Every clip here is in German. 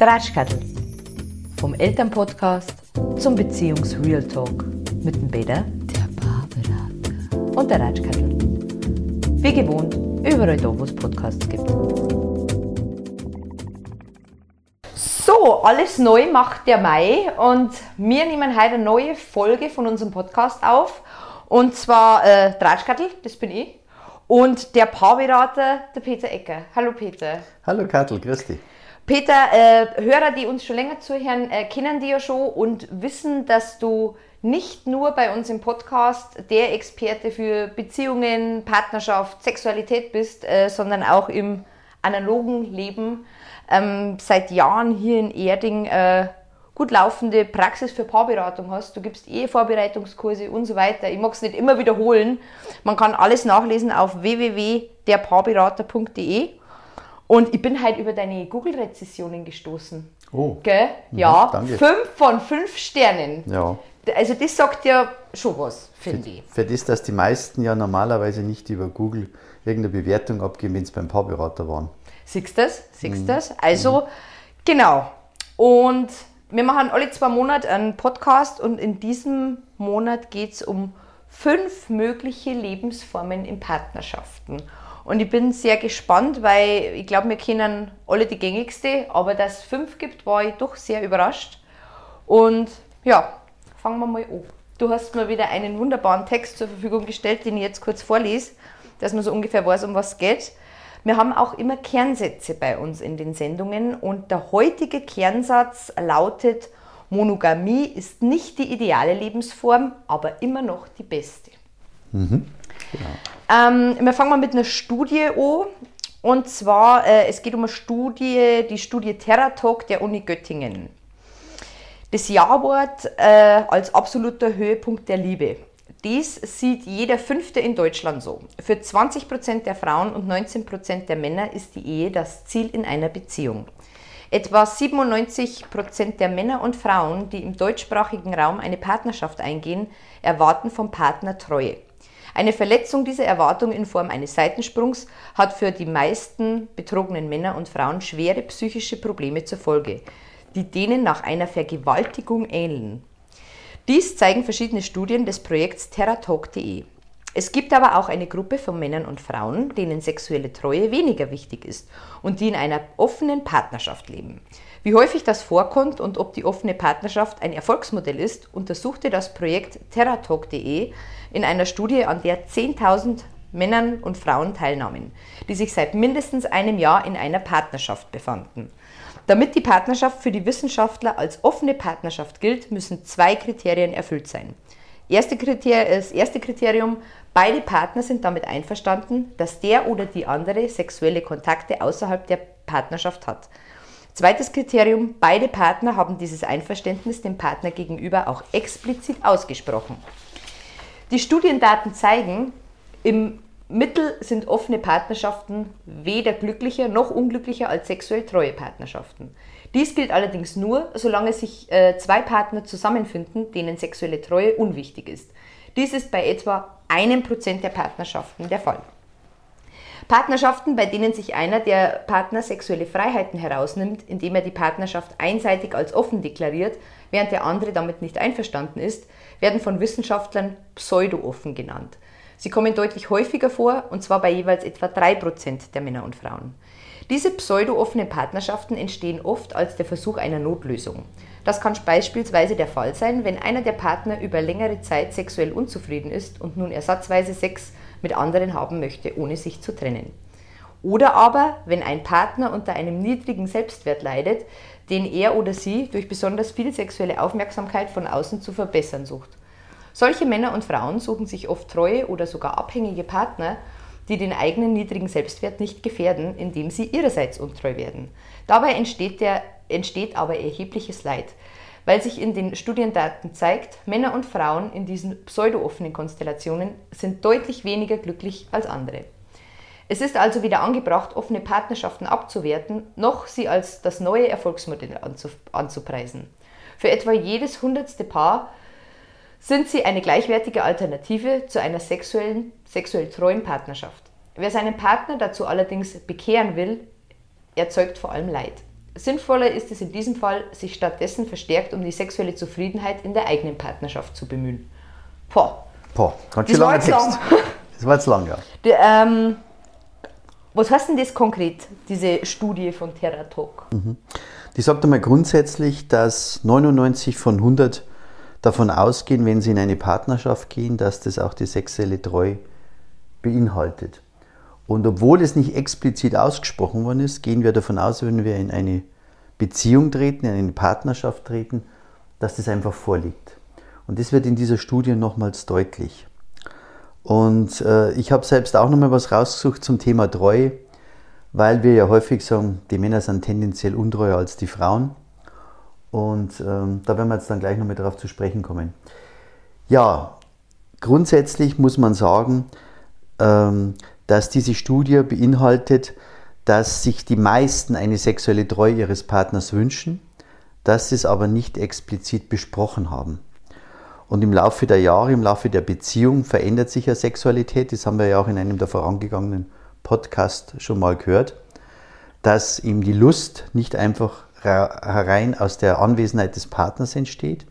Der Ratschkattel. Vom Elternpodcast zum Beziehungs-Real Talk. Mit dem Bäder, der Barberater und der Ratschkattel. Wie gewohnt, überall da, wo es Podcasts gibt. So, alles neu macht der Mai und wir nehmen heute eine neue Folge von unserem Podcast auf. Und zwar äh, Tratschkattel, das bin ich. Und der Paarberater, der Peter Ecker. Hallo Peter. Hallo Kattel, grüß dich. Peter, äh, Hörer, die uns schon länger zuhören, äh, kennen die ja schon und wissen, dass du nicht nur bei uns im Podcast der Experte für Beziehungen, Partnerschaft, Sexualität bist, äh, sondern auch im analogen Leben ähm, seit Jahren hier in Erding äh, gut laufende Praxis für Paarberatung hast. Du gibst Ehevorbereitungskurse und so weiter. Ich mag es nicht immer wiederholen. Man kann alles nachlesen auf www.derpaarberater.de. Und ich bin halt über deine Google-Rezessionen gestoßen. Oh. Gell? Mhm, Ja, danke. fünf von fünf Sternen. Ja. Also das sagt ja schon was, finde ich. Für das, dass die meisten ja normalerweise nicht über Google irgendeine Bewertung abgeben, wenn sie beim Paarberater waren. Siehst du das? Siehst Mhm. du das? Also, genau. Und wir machen alle zwei Monate einen Podcast und in diesem Monat geht es um fünf mögliche Lebensformen in Partnerschaften. Und ich bin sehr gespannt, weil ich glaube, wir kennen alle die gängigste, aber dass es fünf gibt, war ich doch sehr überrascht. Und ja, fangen wir mal an. Du hast mir wieder einen wunderbaren Text zur Verfügung gestellt, den ich jetzt kurz vorlese, dass man so ungefähr weiß, um was es geht. Wir haben auch immer Kernsätze bei uns in den Sendungen und der heutige Kernsatz lautet, Monogamie ist nicht die ideale Lebensform, aber immer noch die beste. Ähm, wir fangen mal mit einer Studie an. Und zwar, äh, es geht um eine Studie, die Studie TerraTalk der Uni Göttingen. Das Ja-Wort äh, als absoluter Höhepunkt der Liebe. Dies sieht jeder Fünfte in Deutschland so. Für 20% der Frauen und 19% der Männer ist die Ehe das Ziel in einer Beziehung. Etwa 97% der Männer und Frauen, die im deutschsprachigen Raum eine Partnerschaft eingehen, erwarten vom Partner Treue. Eine Verletzung dieser Erwartung in Form eines Seitensprungs hat für die meisten betrogenen Männer und Frauen schwere psychische Probleme zur Folge, die denen nach einer Vergewaltigung ähneln. Dies zeigen verschiedene Studien des Projekts TerraTalk.de. Es gibt aber auch eine Gruppe von Männern und Frauen, denen sexuelle Treue weniger wichtig ist und die in einer offenen Partnerschaft leben. Wie häufig das vorkommt und ob die offene Partnerschaft ein Erfolgsmodell ist, untersuchte das Projekt TerraTalk.de in einer Studie, an der 10.000 Männern und Frauen teilnahmen, die sich seit mindestens einem Jahr in einer Partnerschaft befanden. Damit die Partnerschaft für die Wissenschaftler als offene Partnerschaft gilt, müssen zwei Kriterien erfüllt sein. Erste Kriter das erste Kriterium, beide Partner sind damit einverstanden, dass der oder die andere sexuelle Kontakte außerhalb der Partnerschaft hat. Zweites Kriterium, beide Partner haben dieses Einverständnis dem Partner gegenüber auch explizit ausgesprochen. Die Studiendaten zeigen, im Mittel sind offene Partnerschaften weder glücklicher noch unglücklicher als sexuell treue Partnerschaften. Dies gilt allerdings nur, solange sich äh, zwei Partner zusammenfinden, denen sexuelle Treue unwichtig ist. Dies ist bei etwa einem Prozent der Partnerschaften der Fall. Partnerschaften, bei denen sich einer der Partner sexuelle Freiheiten herausnimmt, indem er die Partnerschaft einseitig als offen deklariert, während der andere damit nicht einverstanden ist, werden von Wissenschaftlern pseudo-offen genannt. Sie kommen deutlich häufiger vor, und zwar bei jeweils etwa 3% der Männer und Frauen. Diese pseudo-offenen Partnerschaften entstehen oft als der Versuch einer Notlösung. Das kann beispielsweise der Fall sein, wenn einer der Partner über längere Zeit sexuell unzufrieden ist und nun ersatzweise Sex mit anderen haben möchte, ohne sich zu trennen. Oder aber, wenn ein Partner unter einem niedrigen Selbstwert leidet, den er oder sie durch besonders viel sexuelle Aufmerksamkeit von außen zu verbessern sucht. Solche Männer und Frauen suchen sich oft treue oder sogar abhängige Partner, die den eigenen niedrigen Selbstwert nicht gefährden, indem sie ihrerseits untreu werden. Dabei entsteht, der, entsteht aber erhebliches Leid, weil sich in den Studiendaten zeigt, Männer und Frauen in diesen pseudo-offenen Konstellationen sind deutlich weniger glücklich als andere. Es ist also weder angebracht, offene Partnerschaften abzuwerten, noch sie als das neue Erfolgsmodell anzu anzupreisen. Für etwa jedes hundertste Paar sind sie eine gleichwertige Alternative zu einer sexuellen, sexuell treuen Partnerschaft. Wer seinen Partner dazu allerdings bekehren will, erzeugt vor allem Leid. Sinnvoller ist es in diesem Fall, sich stattdessen verstärkt um die sexuelle Zufriedenheit in der eigenen Partnerschaft zu bemühen. Boah. Boah, ganz schön langer jetzt Text. Das war jetzt lang, ja. Die, ähm, was heißt denn das konkret, diese Studie von TerraTalk? Die sagt einmal grundsätzlich, dass 99 von 100 davon ausgehen, wenn sie in eine Partnerschaft gehen, dass das auch die sexuelle Treue beinhaltet. Und obwohl es nicht explizit ausgesprochen worden ist, gehen wir davon aus, wenn wir in eine Beziehung treten, in eine Partnerschaft treten, dass das einfach vorliegt. Und das wird in dieser Studie nochmals deutlich. Und äh, ich habe selbst auch nochmal was rausgesucht zum Thema Treue, weil wir ja häufig sagen, die Männer sind tendenziell untreuer als die Frauen. Und ähm, da werden wir jetzt dann gleich nochmal darauf zu sprechen kommen. Ja, grundsätzlich muss man sagen, ähm, dass diese Studie beinhaltet, dass sich die meisten eine sexuelle Treue ihres Partners wünschen, dass sie es aber nicht explizit besprochen haben. Und im Laufe der Jahre, im Laufe der Beziehung verändert sich ja Sexualität. Das haben wir ja auch in einem der vorangegangenen Podcasts schon mal gehört, dass ihm die Lust nicht einfach herein aus der Anwesenheit des Partners entsteht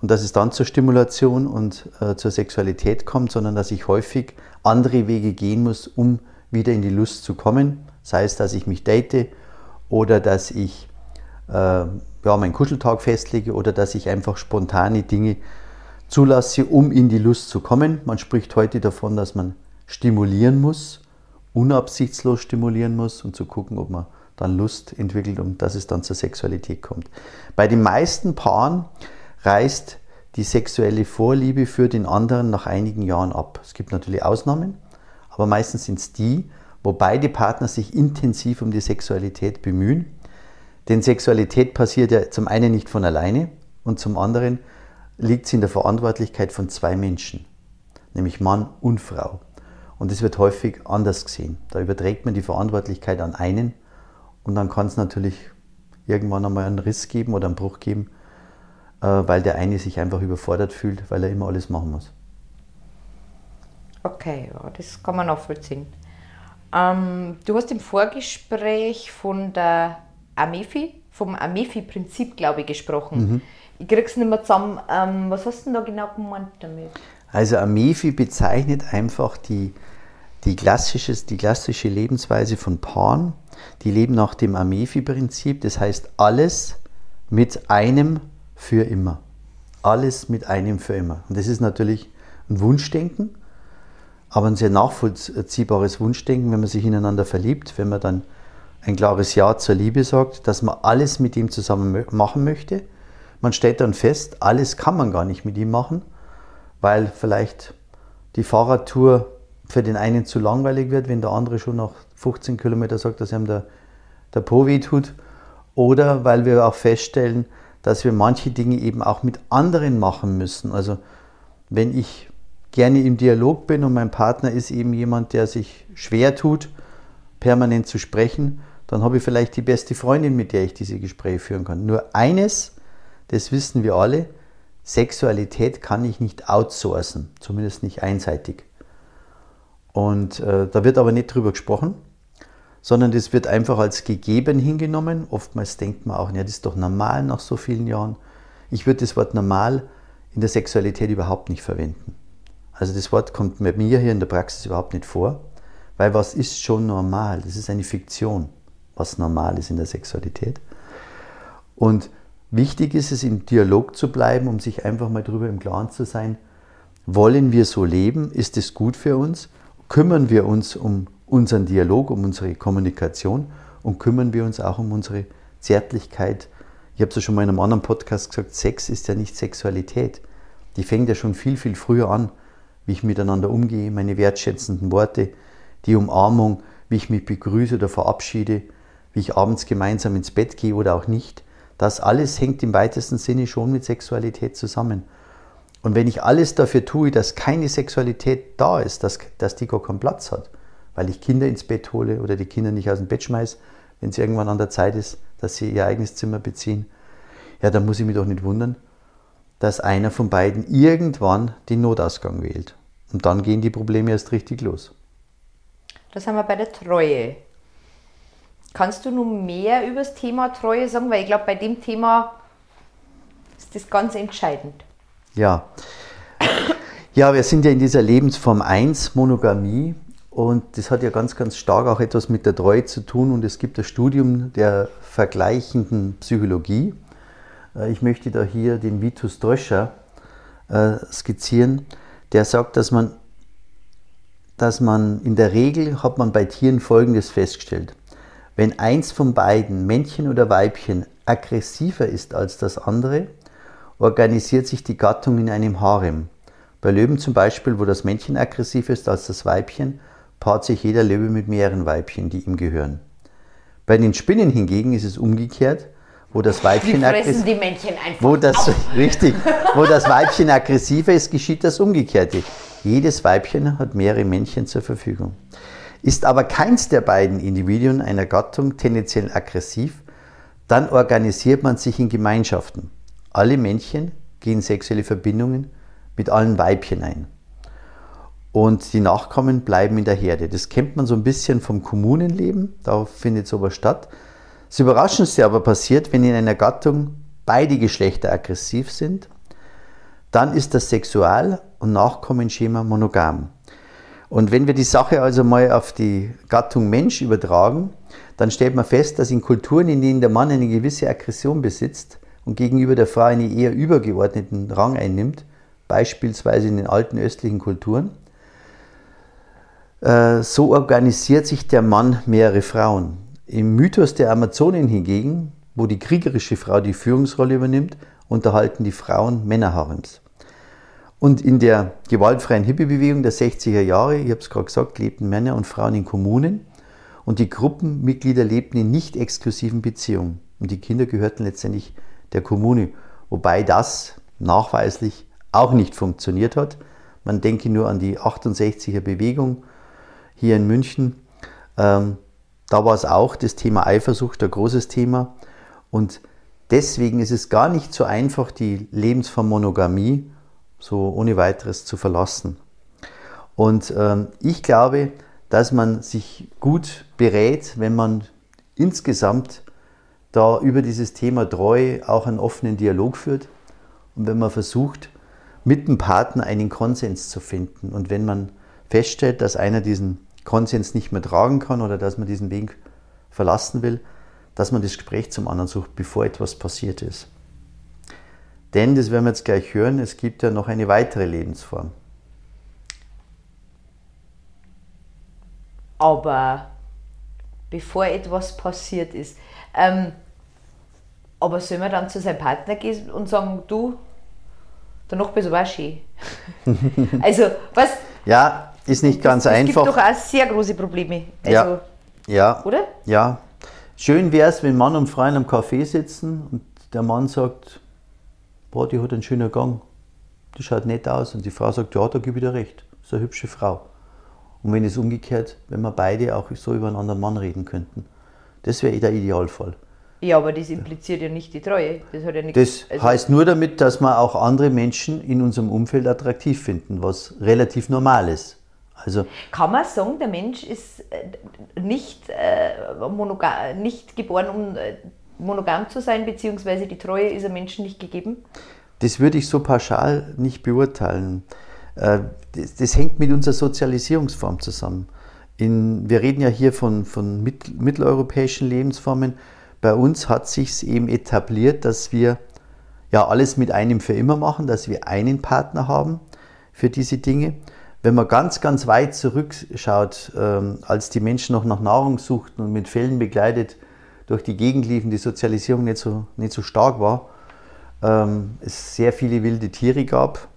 und dass es dann zur Stimulation und äh, zur Sexualität kommt, sondern dass ich häufig andere Wege gehen muss, um wieder in die Lust zu kommen. Sei es, dass ich mich date oder dass ich äh, ja, meinen Kuscheltag festlege oder dass ich einfach spontane Dinge zulasse, um in die Lust zu kommen. Man spricht heute davon, dass man stimulieren muss, unabsichtslos stimulieren muss und zu gucken, ob man dann Lust entwickelt und dass es dann zur Sexualität kommt. Bei den meisten Paaren reißt die sexuelle Vorliebe für den anderen nach einigen Jahren ab. Es gibt natürlich Ausnahmen, aber meistens sind es die, wo beide Partner sich intensiv um die Sexualität bemühen. Denn Sexualität passiert ja zum einen nicht von alleine und zum anderen liegt sie in der Verantwortlichkeit von zwei Menschen, nämlich Mann und Frau. Und das wird häufig anders gesehen. Da überträgt man die Verantwortlichkeit an einen und dann kann es natürlich irgendwann einmal einen Riss geben oder einen Bruch geben, äh, weil der eine sich einfach überfordert fühlt, weil er immer alles machen muss. Okay, das kann man nachvollziehen. Ähm, du hast im Vorgespräch von der Amefi, vom Amefi-Prinzip, glaube ich, gesprochen. Mhm. Ich krieg's nicht mehr zusammen. Ähm, was hast du denn da genau gemeint damit? Also Amefi bezeichnet einfach die, die, klassisches, die klassische Lebensweise von Paaren. Die leben nach dem Amefi-Prinzip, das heißt alles mit einem für immer. Alles mit einem für immer. Und das ist natürlich ein Wunschdenken, aber ein sehr nachvollziehbares Wunschdenken, wenn man sich ineinander verliebt, wenn man dann ein klares Ja zur Liebe sagt, dass man alles mit ihm zusammen machen möchte. Man stellt dann fest, alles kann man gar nicht mit ihm machen, weil vielleicht die Fahrradtour für den einen zu langweilig wird, wenn der andere schon nach 15 Kilometern sagt, dass ihm der, der Po weh tut. Oder weil wir auch feststellen, dass wir manche Dinge eben auch mit anderen machen müssen. Also wenn ich gerne im Dialog bin und mein Partner ist eben jemand, der sich schwer tut, permanent zu sprechen, dann habe ich vielleicht die beste Freundin, mit der ich diese Gespräche führen kann. Nur eines, das wissen wir alle, Sexualität kann ich nicht outsourcen, zumindest nicht einseitig. Und äh, da wird aber nicht drüber gesprochen, sondern das wird einfach als gegeben hingenommen. Oftmals denkt man auch, ja, das ist doch normal nach so vielen Jahren. Ich würde das Wort normal in der Sexualität überhaupt nicht verwenden. Also das Wort kommt bei mir hier in der Praxis überhaupt nicht vor, weil was ist schon normal? Das ist eine Fiktion, was normal ist in der Sexualität. Und wichtig ist es, im Dialog zu bleiben, um sich einfach mal darüber im Klaren zu sein, wollen wir so leben? Ist es gut für uns? Kümmern wir uns um unseren Dialog, um unsere Kommunikation und kümmern wir uns auch um unsere Zärtlichkeit. Ich habe es ja schon mal in einem anderen Podcast gesagt, Sex ist ja nicht Sexualität. Die fängt ja schon viel, viel früher an, wie ich miteinander umgehe, meine wertschätzenden Worte, die Umarmung, wie ich mich begrüße oder verabschiede, wie ich abends gemeinsam ins Bett gehe oder auch nicht. Das alles hängt im weitesten Sinne schon mit Sexualität zusammen. Und wenn ich alles dafür tue, dass keine Sexualität da ist, dass, dass die gar keinen Platz hat, weil ich Kinder ins Bett hole oder die Kinder nicht aus dem Bett schmeiße, wenn es irgendwann an der Zeit ist, dass sie ihr eigenes Zimmer beziehen, ja, dann muss ich mich doch nicht wundern, dass einer von beiden irgendwann den Notausgang wählt. Und dann gehen die Probleme erst richtig los. Das haben wir bei der Treue. Kannst du nun mehr über das Thema Treue sagen? Weil ich glaube, bei dem Thema ist das ganz entscheidend. Ja. Ja, wir sind ja in dieser Lebensform 1, Monogamie. Und das hat ja ganz, ganz stark auch etwas mit der Treue zu tun. Und es gibt das Studium der vergleichenden Psychologie. Äh, ich möchte da hier den Vitus Dröscher äh, skizzieren. Der sagt, dass man, dass man in der Regel hat man bei Tieren Folgendes festgestellt. Wenn eins von beiden, Männchen oder Weibchen, aggressiver ist als das andere, organisiert sich die Gattung in einem Harem. Bei Löwen zum Beispiel, wo das Männchen aggressiver ist als das Weibchen, paart sich jeder Löwe mit mehreren Weibchen, die ihm gehören. Bei den Spinnen hingegen ist es umgekehrt, wo das Weibchen aggressiv die Männchen einfach wo das richtig, wo das Weibchen aggressiver ist, geschieht das Umgekehrte. Jedes Weibchen hat mehrere Männchen zur Verfügung. Ist aber keins der beiden Individuen einer Gattung tendenziell aggressiv, dann organisiert man sich in Gemeinschaften. Alle Männchen gehen sexuelle Verbindungen mit allen Weibchen ein. Und die Nachkommen bleiben in der Herde. Das kennt man so ein bisschen vom Kommunenleben, da findet sowas statt. Das Überraschendste aber passiert, wenn in einer Gattung beide Geschlechter aggressiv sind, dann ist das Sexual- und Nachkommenschema monogam. Und wenn wir die Sache also mal auf die Gattung Mensch übertragen, dann stellt man fest, dass in Kulturen, in denen der Mann eine gewisse Aggression besitzt und gegenüber der Frau einen eher übergeordneten Rang einnimmt, beispielsweise in den alten östlichen Kulturen, äh, so organisiert sich der Mann mehrere Frauen. Im Mythos der Amazonen hingegen, wo die kriegerische Frau die Führungsrolle übernimmt, unterhalten die Frauen Männerharems. Und in der gewaltfreien Hippie-Bewegung der 60er Jahre, ich habe es gerade gesagt, lebten Männer und Frauen in Kommunen und die Gruppenmitglieder lebten in nicht exklusiven Beziehungen. Und die Kinder gehörten letztendlich der Kommune, wobei das nachweislich auch nicht funktioniert hat. Man denke nur an die 68er Bewegung hier in München. Ähm, da war es auch das Thema Eifersucht ein großes Thema. Und deswegen ist es gar nicht so einfach, die Lebensform Monogamie so ohne weiteres zu verlassen. Und ähm, ich glaube, dass man sich gut berät, wenn man insgesamt da über dieses Thema Treu auch einen offenen Dialog führt und wenn man versucht, mit dem Partner einen Konsens zu finden. Und wenn man feststellt, dass einer diesen Konsens nicht mehr tragen kann oder dass man diesen Weg verlassen will, dass man das Gespräch zum anderen sucht, bevor etwas passiert ist. Denn, das werden wir jetzt gleich hören, es gibt ja noch eine weitere Lebensform. Aber bevor etwas passiert ist, ähm, aber soll man dann zu seinem Partner gehen und sagen, du, der Nachbar ist aber auch schön. also, was? Ja, ist nicht ganz das, einfach. Es gibt doch auch sehr große Probleme. Also, ja. ja. Oder? Ja. Schön wäre es, wenn Mann und Frau in einem Café sitzen und der Mann sagt, boah, die hat einen schönen Gang, die schaut nett aus. Und die Frau sagt, ja, da gebe ich dir recht, das ist eine hübsche Frau. Und wenn es umgekehrt, wenn wir beide auch so über einen anderen Mann reden könnten. Das wäre der Idealfall. Ja, aber das impliziert ja nicht die Treue. Das, hat ja nichts, das also heißt nur damit, dass wir auch andere Menschen in unserem Umfeld attraktiv finden, was relativ normal ist. Also Kann man sagen, der Mensch ist äh, nicht, äh, nicht geboren, um äh, monogam zu sein, beziehungsweise die Treue ist einem Menschen nicht gegeben? Das würde ich so pauschal nicht beurteilen. Äh, das, das hängt mit unserer Sozialisierungsform zusammen. In, wir reden ja hier von, von mitteleuropäischen Lebensformen. Bei uns hat sich eben etabliert, dass wir ja alles mit einem für immer machen, dass wir einen Partner haben für diese Dinge. Wenn man ganz, ganz weit zurückschaut, ähm, als die Menschen noch nach Nahrung suchten und mit Fällen begleitet durch die Gegend liefen, die Sozialisierung nicht so, nicht so stark war, ähm, es sehr viele wilde Tiere gab,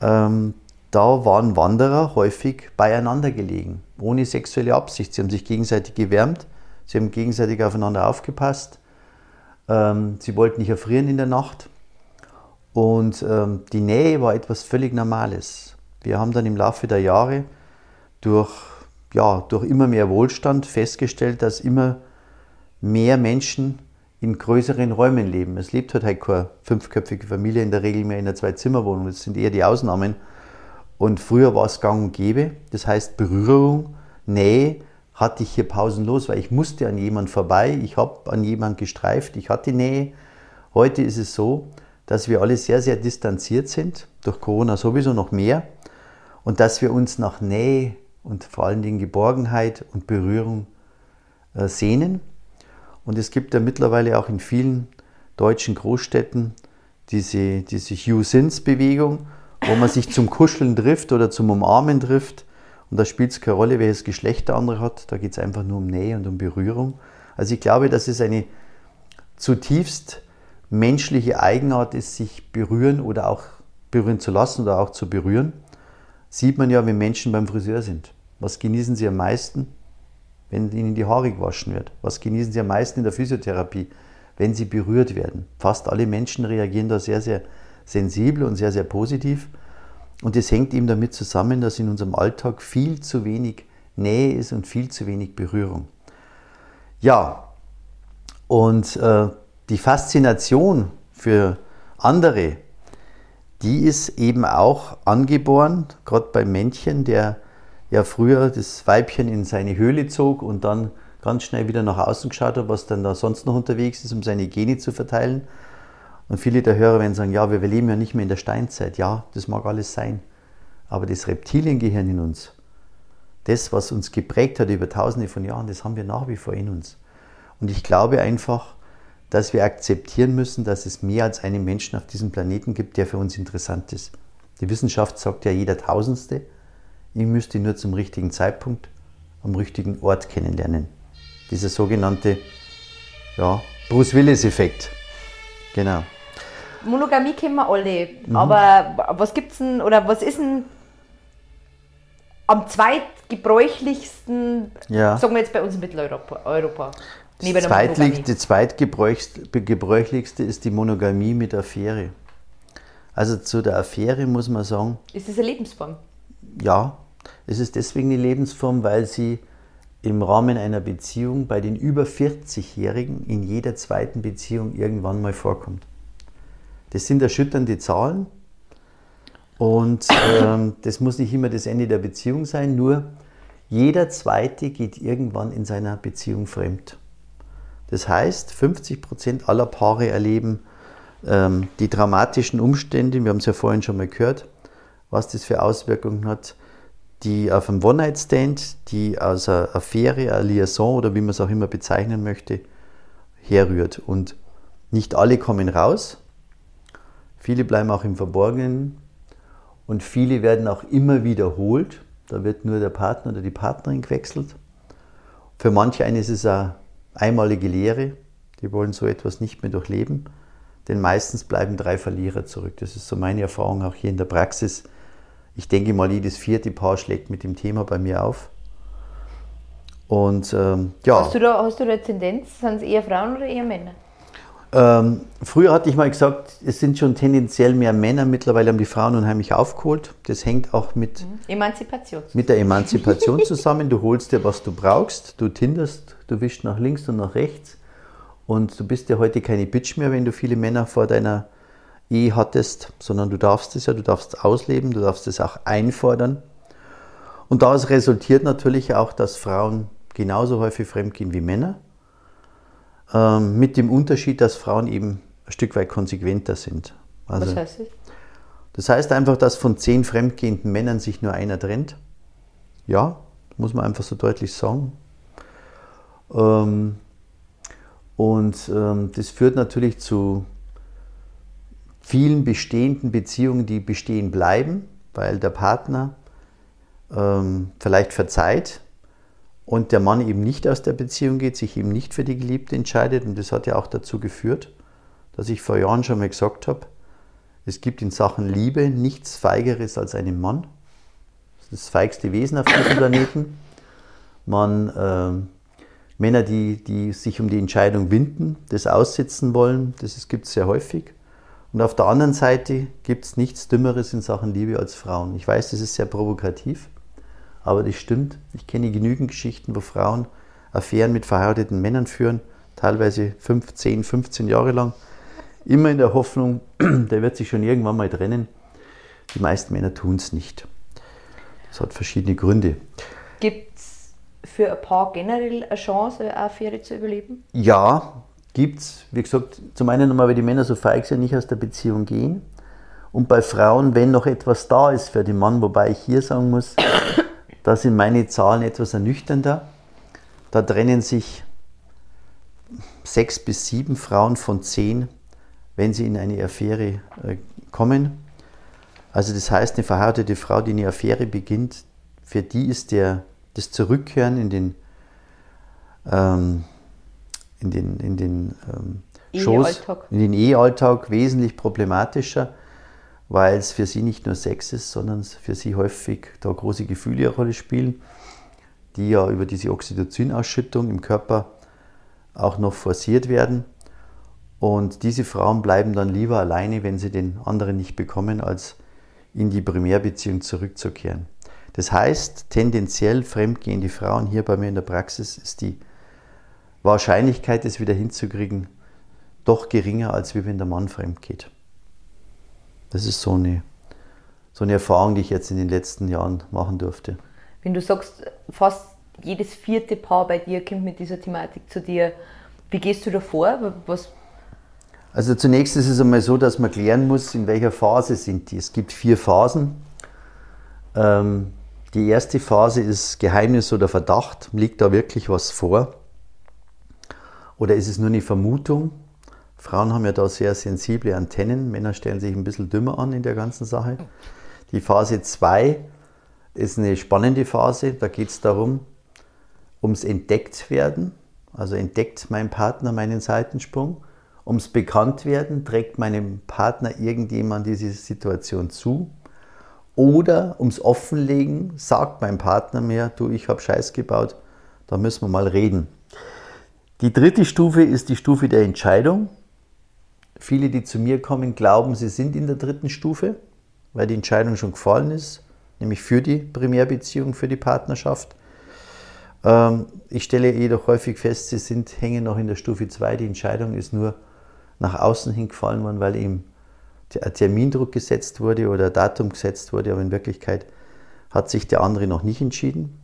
ähm, da waren Wanderer häufig beieinander gelegen, ohne sexuelle Absicht. Sie haben sich gegenseitig gewärmt, sie haben gegenseitig aufeinander aufgepasst, ähm, sie wollten nicht erfrieren in der Nacht und ähm, die Nähe war etwas völlig Normales. Wir haben dann im Laufe der Jahre durch, ja, durch immer mehr Wohlstand festgestellt, dass immer mehr Menschen in größeren Räumen leben. Es lebt halt, halt keine fünfköpfige Familie in der Regel mehr in einer Zwei-Zimmer-Wohnung. Das sind eher die Ausnahmen. Und früher war es gang und gäbe. Das heißt, Berührung, Nähe hatte ich hier pausenlos, weil ich musste an jemand vorbei, ich habe an jemand gestreift, ich hatte Nähe. Heute ist es so, dass wir alle sehr, sehr distanziert sind, durch Corona sowieso noch mehr, und dass wir uns nach Nähe und vor allen Dingen Geborgenheit und Berührung äh, sehnen. Und es gibt ja mittlerweile auch in vielen deutschen Großstädten diese, diese You-Sins-Bewegung, wo man sich zum Kuscheln trifft oder zum Umarmen trifft. Und da spielt es keine Rolle, welches Geschlecht der andere hat. Da geht es einfach nur um Nähe und um Berührung. Also ich glaube, dass es eine zutiefst menschliche Eigenart ist, sich berühren oder auch berühren zu lassen oder auch zu berühren. Sieht man ja, wenn Menschen beim Friseur sind. Was genießen sie am meisten? Wenn ihnen die Haare gewaschen wird. Was genießen sie am meisten in der Physiotherapie? Wenn sie berührt werden. Fast alle Menschen reagieren da sehr, sehr sensibel und sehr, sehr positiv. Und es hängt eben damit zusammen, dass in unserem Alltag viel zu wenig Nähe ist und viel zu wenig Berührung. Ja, und äh, die Faszination für andere, die ist eben auch angeboren, gerade beim Männchen, der ja früher das Weibchen in seine Höhle zog und dann ganz schnell wieder nach außen geschaut hat, was dann da sonst noch unterwegs ist, um seine Gene zu verteilen. Und viele der Hörer werden sagen, ja, wir leben ja nicht mehr in der Steinzeit. Ja, das mag alles sein. Aber das Reptiliengehirn in uns, das, was uns geprägt hat über tausende von Jahren, das haben wir nach wie vor in uns. Und ich glaube einfach, dass wir akzeptieren müssen, dass es mehr als einen Menschen auf diesem Planeten gibt, der für uns interessant ist. Die Wissenschaft sagt ja jeder Tausendste. Ich müsste ihn nur zum richtigen Zeitpunkt am richtigen Ort kennenlernen. Dieser sogenannte ja, Bruce Willis-Effekt. Genau. Monogamie kennen wir alle. Mhm. Aber was gibt's denn oder was ist denn am zweitgebräuchlichsten, ja. sagen wir jetzt bei uns in Mitteleuropa? Europa, neben das Zweitlich, die zweitgebräuchlichste ist die Monogamie mit Affäre. Also zu der Affäre muss man sagen. Ist das eine Lebensform? Ja, es ist deswegen eine Lebensform, weil sie im Rahmen einer Beziehung bei den über 40-Jährigen in jeder zweiten Beziehung irgendwann mal vorkommt. Das sind erschütternde Zahlen und ähm, das muss nicht immer das Ende der Beziehung sein, nur jeder Zweite geht irgendwann in seiner Beziehung fremd. Das heißt, 50 Prozent aller Paare erleben ähm, die dramatischen Umstände, wir haben es ja vorhin schon mal gehört, was das für Auswirkungen hat, die auf einem One-Night-Stand, die aus einer Affäre, einer Liaison oder wie man es auch immer bezeichnen möchte, herrührt. Und nicht alle kommen raus, Viele bleiben auch im Verborgenen und viele werden auch immer wiederholt. Da wird nur der Partner oder die Partnerin gewechselt. Für manche einen ist es eine einmalige Lehre. Die wollen so etwas nicht mehr durchleben. Denn meistens bleiben drei Verlierer zurück. Das ist so meine Erfahrung auch hier in der Praxis. Ich denke mal, jedes vierte Paar schlägt mit dem Thema bei mir auf. Und ähm, ja. Hast du, da, hast du da eine Tendenz? Sind es eher Frauen oder eher Männer? Ähm, früher hatte ich mal gesagt, es sind schon tendenziell mehr Männer. Mittlerweile haben die Frauen unheimlich aufgeholt. Das hängt auch mit, mhm. Emanzipation. mit der Emanzipation zusammen. Du holst dir, was du brauchst. Du tinderst, du wischst nach links und nach rechts. Und du bist ja heute keine Bitch mehr, wenn du viele Männer vor deiner Ehe hattest, sondern du darfst es ja, du darfst es ausleben, du darfst es auch einfordern. Und daraus resultiert natürlich auch, dass Frauen genauso häufig fremdgehen wie Männer. Ähm, mit dem Unterschied, dass Frauen eben ein Stück weit konsequenter sind. Also, Was heißt das? Das heißt einfach, dass von zehn fremdgehenden Männern sich nur einer trennt. Ja, muss man einfach so deutlich sagen. Ähm, und ähm, das führt natürlich zu vielen bestehenden Beziehungen, die bestehen bleiben, weil der Partner ähm, vielleicht verzeiht, und der Mann eben nicht aus der Beziehung geht, sich eben nicht für die Geliebte entscheidet. Und das hat ja auch dazu geführt, dass ich vor Jahren schon mal gesagt habe, es gibt in Sachen Liebe nichts Feigeres als einen Mann. Das ist das feigste Wesen auf diesem Planeten. Man, äh, Männer, die, die sich um die Entscheidung winden, das aussitzen wollen, das gibt es sehr häufig. Und auf der anderen Seite gibt es nichts Dümmeres in Sachen Liebe als Frauen. Ich weiß, das ist sehr provokativ. Aber das stimmt. Ich kenne genügend Geschichten, wo Frauen Affären mit verheirateten Männern führen, teilweise 5, 10, 15 Jahre lang. Immer in der Hoffnung, der wird sich schon irgendwann mal trennen. Die meisten Männer tun es nicht. Das hat verschiedene Gründe. Gibt es für ein Paar generell eine Chance, eine Affäre zu überleben? Ja, gibt es. Wie gesagt, zum einen einmal, weil die Männer so feig sind, nicht aus der Beziehung gehen. Und bei Frauen, wenn noch etwas da ist für den Mann, wobei ich hier sagen muss, da sind meine Zahlen etwas ernüchternder. Da trennen sich sechs bis sieben Frauen von zehn, wenn sie in eine Affäre äh, kommen. Also das heißt, eine verheiratete Frau, die eine Affäre beginnt, für die ist der, das Zurückkehren in den, ähm, in den, in den ähm, Schoß, in den Ehealltag wesentlich problematischer, weil es für sie nicht nur Sex ist, sondern für sie häufig da große Gefühle eine Rolle spielen, die ja über diese Oxytocin-Ausschüttung im Körper auch noch forciert werden. Und diese Frauen bleiben dann lieber alleine, wenn sie den anderen nicht bekommen, als in die Primärbeziehung zurückzukehren. Das heißt, tendenziell fremdgehende Frauen hier bei mir in der Praxis ist die Wahrscheinlichkeit, es wieder hinzukriegen, doch geringer, als wenn der Mann fremd geht. Das ist so eine, so eine Erfahrung, die ich jetzt in den letzten Jahren machen durfte. Wenn du sagst, fast jedes vierte Paar bei dir kommt mit dieser Thematik zu dir, wie gehst du da vor? Was also zunächst ist es einmal so, dass man klären muss, in welcher Phase sind die. Es gibt vier Phasen. Ähm, die erste Phase ist Geheimnis oder Verdacht. Liegt da wirklich was vor? Oder ist es nur eine Vermutung? Frauen haben ja da sehr sensible Antennen. Männer stellen sich ein bisschen dümmer an in der ganzen Sache. Die Phase 2 ist eine spannende Phase. Da geht es darum, ums Entdecktwerden. Also entdeckt mein Partner meinen Seitensprung ums Bekanntwerden, trägt meinem Partner irgendjemand diese Situation zu. Oder ums Offenlegen, sagt mein Partner mir, du, ich habe Scheiß gebaut, da müssen wir mal reden. Die dritte Stufe ist die Stufe der Entscheidung. Viele, die zu mir kommen, glauben, sie sind in der dritten Stufe, weil die Entscheidung schon gefallen ist, nämlich für die Primärbeziehung, für die Partnerschaft. Ähm, ich stelle jedoch häufig fest, sie sind, hängen noch in der Stufe 2. Die Entscheidung ist nur nach außen hin gefallen worden, weil ihm ein Termindruck gesetzt wurde oder ein Datum gesetzt wurde, aber in Wirklichkeit hat sich der andere noch nicht entschieden.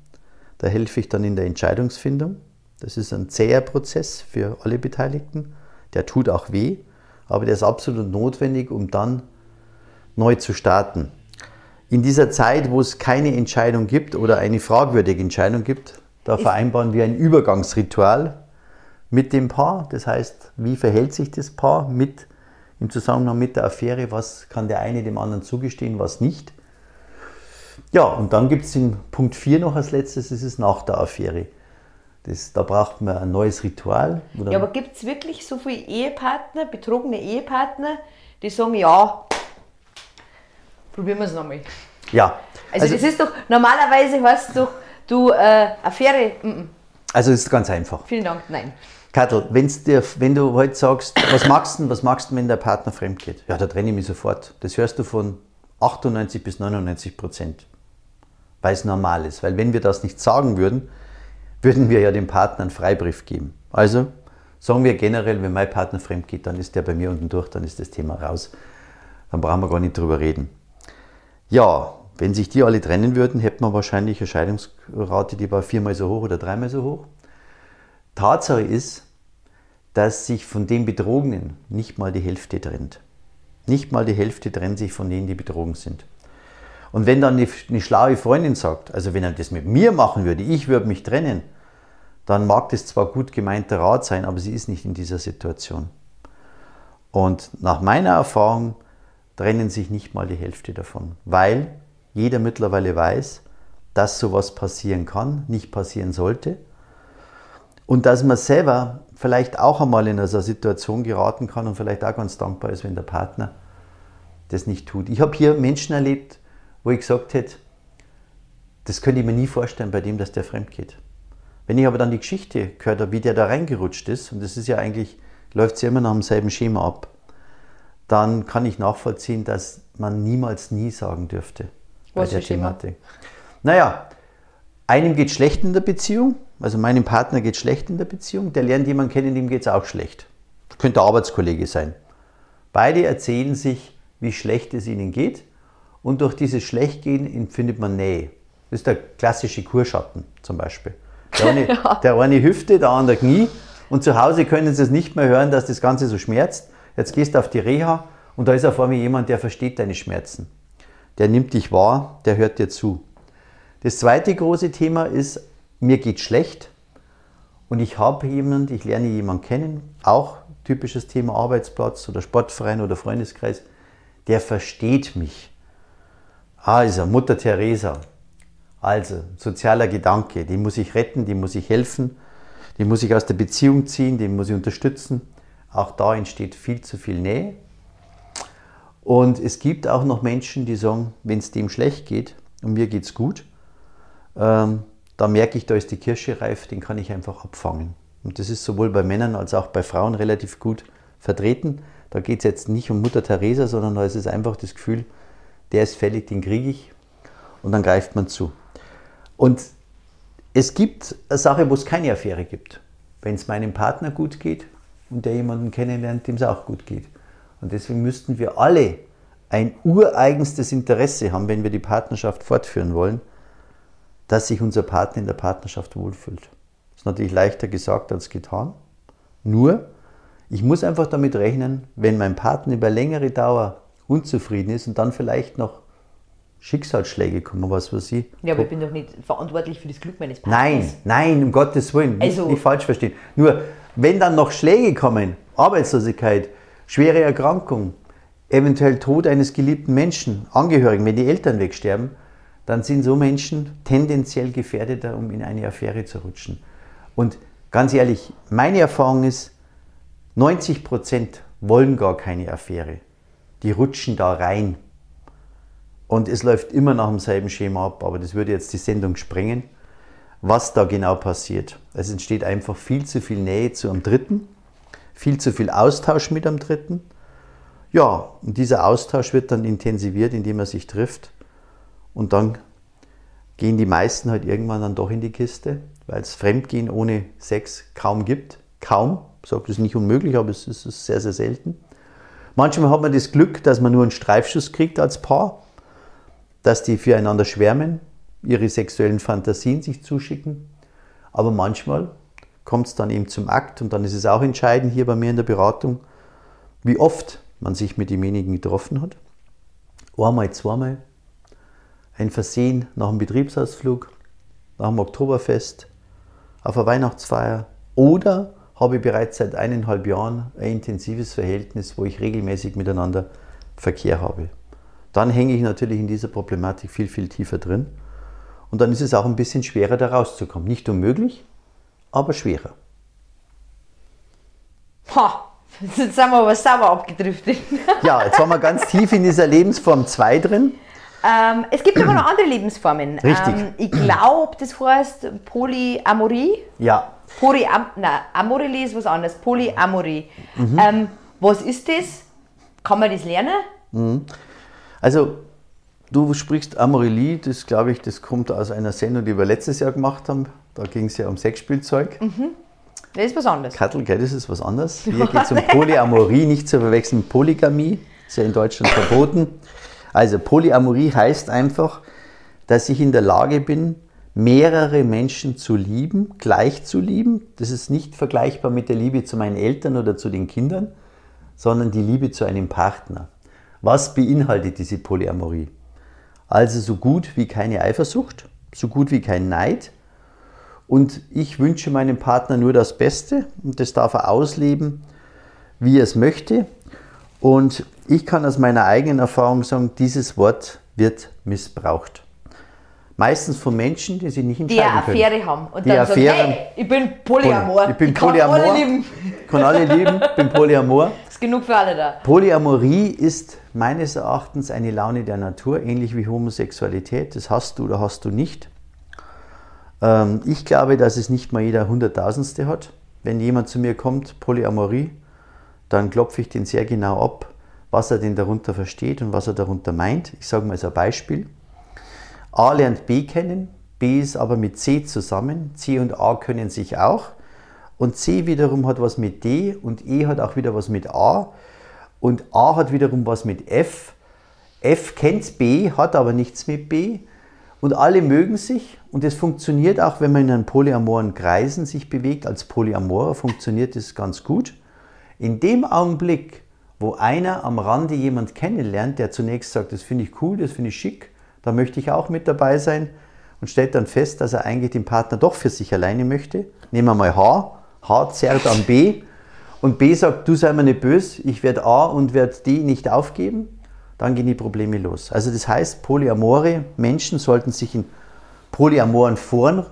Da helfe ich dann in der Entscheidungsfindung. Das ist ein zäher Prozess für alle Beteiligten. Der tut auch weh, aber der ist absolut notwendig, um dann neu zu starten. In dieser Zeit, wo es keine Entscheidung gibt oder eine fragwürdige Entscheidung gibt, da vereinbaren wir ein Übergangsritual, mit dem Paar. Das heißt, wie verhält sich das Paar mit, im Zusammenhang mit der Affäre? Was kann der eine dem anderen zugestehen, was nicht? Ja, und dann gibt es in Punkt 4 noch als letztes, das ist nach der Affäre. Das, da braucht man ein neues Ritual. ja, aber gibt es wirklich so viele Ehepartner, betrogene Ehepartner, die sagen, ja, probieren wir es nochmal. Ja. Also, also das ist doch, normalerweise heißt es doch, du, äh, Affäre, mm -mm. Also ist ganz einfach. Vielen Dank, nein. Kattel, wenn's dir, wenn du heute sagst, was magst du, was magst du, wenn der Partner fremd geht? Ja, da trenne ich mich sofort. Das hörst du von 98 bis 99 Prozent, weil es normal ist. Weil wenn wir das nicht sagen würden, würden wir ja dem Partner einen Freibrief geben. Also sagen wir generell, wenn mein Partner fremd geht, dann ist der bei mir unten durch, dann ist das Thema raus. Dann brauchen wir gar nicht drüber reden. Ja, wenn sich die alle trennen würden, hätte man wahrscheinlich eine Scheidungsrate, die war viermal so hoch oder dreimal so hoch. Tatsache ist, dass sich von den Betrogenen nicht mal die Hälfte trennt. Nicht mal die Hälfte trennt sich von denen, die betrogen sind. Und wenn dann eine, schlaue Freundin sagt, also wenn er das mit mir machen würde, ich würde mich trennen, dann mag das zwar gut gemeinter Rat sein, aber sie ist nicht in dieser Situation. Und nach meiner Erfahrung trennen sich nicht mal die Hälfte davon, weil jeder mittlerweile weiß, dass sowas passieren kann, nicht passieren sollte. Und dass man selber vielleicht auch einmal in so eine Situation geraten kann und vielleicht auch ganz dankbar ist, wenn der Partner das nicht tut. Ich habe hier Menschen erlebt, wo ich gesagt hätte, das könnte ich mir nie vorstellen bei dem, dass der fremd geht. Wenn ich aber dann die Geschichte gehört habe, wie der da reingerutscht ist, und das ist ja eigentlich, läuft es ja immer nach demselben Schema ab, dann kann ich nachvollziehen, dass man niemals nie sagen dürfte bei der Thematik. Naja, einem geht schlecht in der Beziehung, also meinem Partner geht schlecht in der Beziehung, der lernt jemanden kennen, dem geht es auch schlecht. Das könnte Arbeitskollege sein. Beide erzählen sich, wie schlecht es ihnen geht und durch dieses Schlechtgehen empfindet man Nähe. Das ist der klassische Kurschatten zum Beispiel. Der eine, ja. der eine Hüfte, der andere Knie. Und zu Hause können sie es nicht mehr hören, dass das Ganze so schmerzt. Jetzt gehst du auf die Reha und da ist auf einmal jemand, der versteht deine Schmerzen. Der nimmt dich wahr, der hört dir zu. Das zweite große Thema ist, mir geht schlecht und ich habe jemanden, ich lerne jemanden kennen, auch typisches Thema Arbeitsplatz oder Sportverein oder Freundeskreis, der versteht mich. Also Mutter Teresa, also sozialer Gedanke, die muss ich retten, die muss ich helfen, die muss ich aus der Beziehung ziehen, die muss ich unterstützen. Auch da entsteht viel zu viel Nähe. Und es gibt auch noch Menschen, die sagen, wenn es dem schlecht geht und mir geht es gut, ähm, da merke ich, da ist die Kirsche reif, den kann ich einfach abfangen. Und das ist sowohl bei Männern als auch bei Frauen relativ gut vertreten. Da geht es jetzt nicht um Mutter Teresa, sondern da ist es einfach das Gefühl, der ist fällig, den kriege ich und dann greift man zu. Und es gibt eine Sache, wo es keine Affäre gibt. Wenn es meinem Partner gut geht und der jemanden kennenlernt, dem es auch gut geht. Und deswegen müssten wir alle ein ureigenstes Interesse haben, wenn wir die Partnerschaft fortführen wollen, dass sich unser Partner in der Partnerschaft wohlfühlt. Das ist natürlich leichter gesagt als getan. Nur, ich muss einfach damit rechnen, wenn mein Partner über längere Dauer unzufrieden ist und dann vielleicht noch Schicksalsschläge kommen, was weiß ich. Ja, aber ich bin doch nicht verantwortlich für das Glück meines Partners. Nein, nein, um Gottes Willen, also, nicht, nicht falsch verstehen. Nur, wenn dann noch Schläge kommen, Arbeitslosigkeit, schwere Erkrankung, eventuell Tod eines geliebten Menschen, Angehörigen, wenn die Eltern wegsterben, dann sind so Menschen tendenziell gefährdeter, um in eine Affäre zu rutschen. Und ganz ehrlich, meine Erfahrung ist, 90 Prozent wollen gar keine Affäre. Die rutschen da rein. Und es läuft immer nach demselben Schema ab, aber das würde jetzt die Sendung sprengen, was da genau passiert. Es entsteht einfach viel zu viel Nähe zu einem Dritten, viel zu viel Austausch mit einem Dritten. Ja, und dieser Austausch wird dann intensiviert, indem er sich trifft und dann gehen die meisten halt irgendwann dann doch in die Kiste, weil es Fremdgehen ohne Sex kaum gibt. Kaum. Ich sage, das nicht unmöglich, aber es ist sehr, sehr selten. Manchmal hat man das Glück, dass man nur einen Streifschuss kriegt als Paar, dass die füreinander schwärmen, ihre sexuellen Fantasien sich zuschicken. Aber manchmal kommt es dann eben zum Akt und dann ist es auch entscheidend hier bei mir in der Beratung, wie oft man sich mit demjenigen getroffen hat. Einmal, zweimal, ein Versehen nach einem Betriebsausflug, nach dem Oktoberfest, auf einer Weihnachtsfeier oder habe ich bereits seit eineinhalb Jahren ein intensives Verhältnis, wo ich regelmäßig miteinander Verkehr habe. Dann hänge ich natürlich in dieser Problematik viel, viel tiefer drin. Und dann ist es auch ein bisschen schwerer, da rauszukommen. Nicht unmöglich, aber schwerer. Ha, jetzt sind wir aber sauber abgedriftet. ja, jetzt waren wir ganz tief in dieser Lebensform 2 drin. Ähm, es gibt aber noch andere Lebensformen. Richtig. Ähm, ich glaube, das heißt Polyamorie. Ja. Polyam nein, Amorelie ist was anderes. Polyamorie. Mhm. Ähm, was ist das? Kann man das lernen? Mhm. Also, du sprichst Amorelie, das glaube ich, das kommt aus einer Sendung, die wir letztes Jahr gemacht haben. Da ging es ja um Sexspielzeug. Mhm. Das ist was anderes. Kattel, gell, das ist was anderes. Hier geht es um Polyamorie, nicht zu verwechseln mit Polygamie. Ist ja in Deutschland verboten. Also Polyamorie heißt einfach, dass ich in der Lage bin, mehrere Menschen zu lieben, gleich zu lieben. Das ist nicht vergleichbar mit der Liebe zu meinen Eltern oder zu den Kindern, sondern die Liebe zu einem Partner. Was beinhaltet diese Polyamorie? Also so gut wie keine Eifersucht, so gut wie kein Neid. Und ich wünsche meinem Partner nur das Beste und das darf er ausleben, wie er es möchte. Und ich kann aus meiner eigenen Erfahrung sagen, dieses Wort wird missbraucht. Meistens von Menschen, die sich nicht entscheiden die eine Affäre können. haben und die dann Affäre, sagen, hey, ich bin Polyamor. Ich bin ich Polyamor. Kann alle lieben. Kann alle lieben, bin Polyamor. Ist genug für alle da. Polyamorie ist meines Erachtens eine Laune der Natur, ähnlich wie Homosexualität. Das hast du oder hast du nicht. Ähm, ich glaube, dass es nicht mal jeder Hunderttausendste hat. Wenn jemand zu mir kommt, Polyamorie, dann klopfe ich den sehr genau ab, was er denn darunter versteht und was er darunter meint. Ich sage mal als ein Beispiel. A lernt B kennen, B ist aber mit C zusammen, C und A können sich auch. Und C wiederum hat was mit D und E hat auch wieder was mit A. Und A hat wiederum was mit F. F kennt B, hat aber nichts mit B. Und alle mögen sich und es funktioniert auch, wenn man in einem polyamoren Kreisen sich bewegt. Als Polyamorer funktioniert es ganz gut. In dem Augenblick, wo einer am Rande jemand kennenlernt, der zunächst sagt, das finde ich cool, das finde ich schick, da möchte ich auch mit dabei sein und stellt dann fest, dass er eigentlich den Partner doch für sich alleine möchte. Nehmen wir mal H. H zerrt an B und B sagt, du sei mir nicht böse, ich werde A und werde D nicht aufgeben dann gehen die Probleme los. Also das heißt, polyamore Menschen sollten sich in polyamoren Foren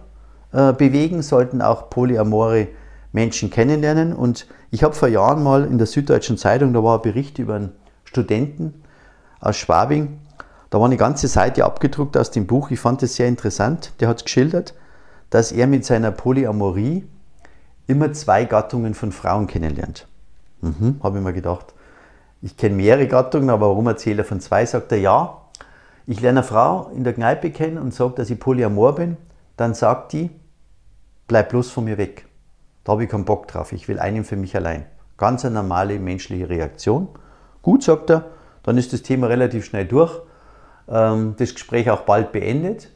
äh, bewegen, sollten auch polyamore Menschen kennenlernen. Und ich habe vor Jahren mal in der Süddeutschen Zeitung, da war ein Bericht über einen Studenten aus Schwabing, da war eine ganze Seite abgedruckt aus dem Buch. Ich fand es sehr interessant. Der hat geschildert, dass er mit seiner Polyamorie immer zwei Gattungen von Frauen kennenlernt. Mhm, habe ich mir gedacht ich kenne mehrere Gattungen, aber warum erzähle er von zwei? Sagt er, ja, ich lerne eine Frau in der Kneipe kennen und sage, dass ich polyamor bin, dann sagt die, bleib bloß von mir weg. Da habe ich keinen Bock drauf, ich will einen für mich allein. Ganz eine normale menschliche Reaktion. Gut, sagt er, dann ist das Thema relativ schnell durch, ähm, das Gespräch auch bald beendet,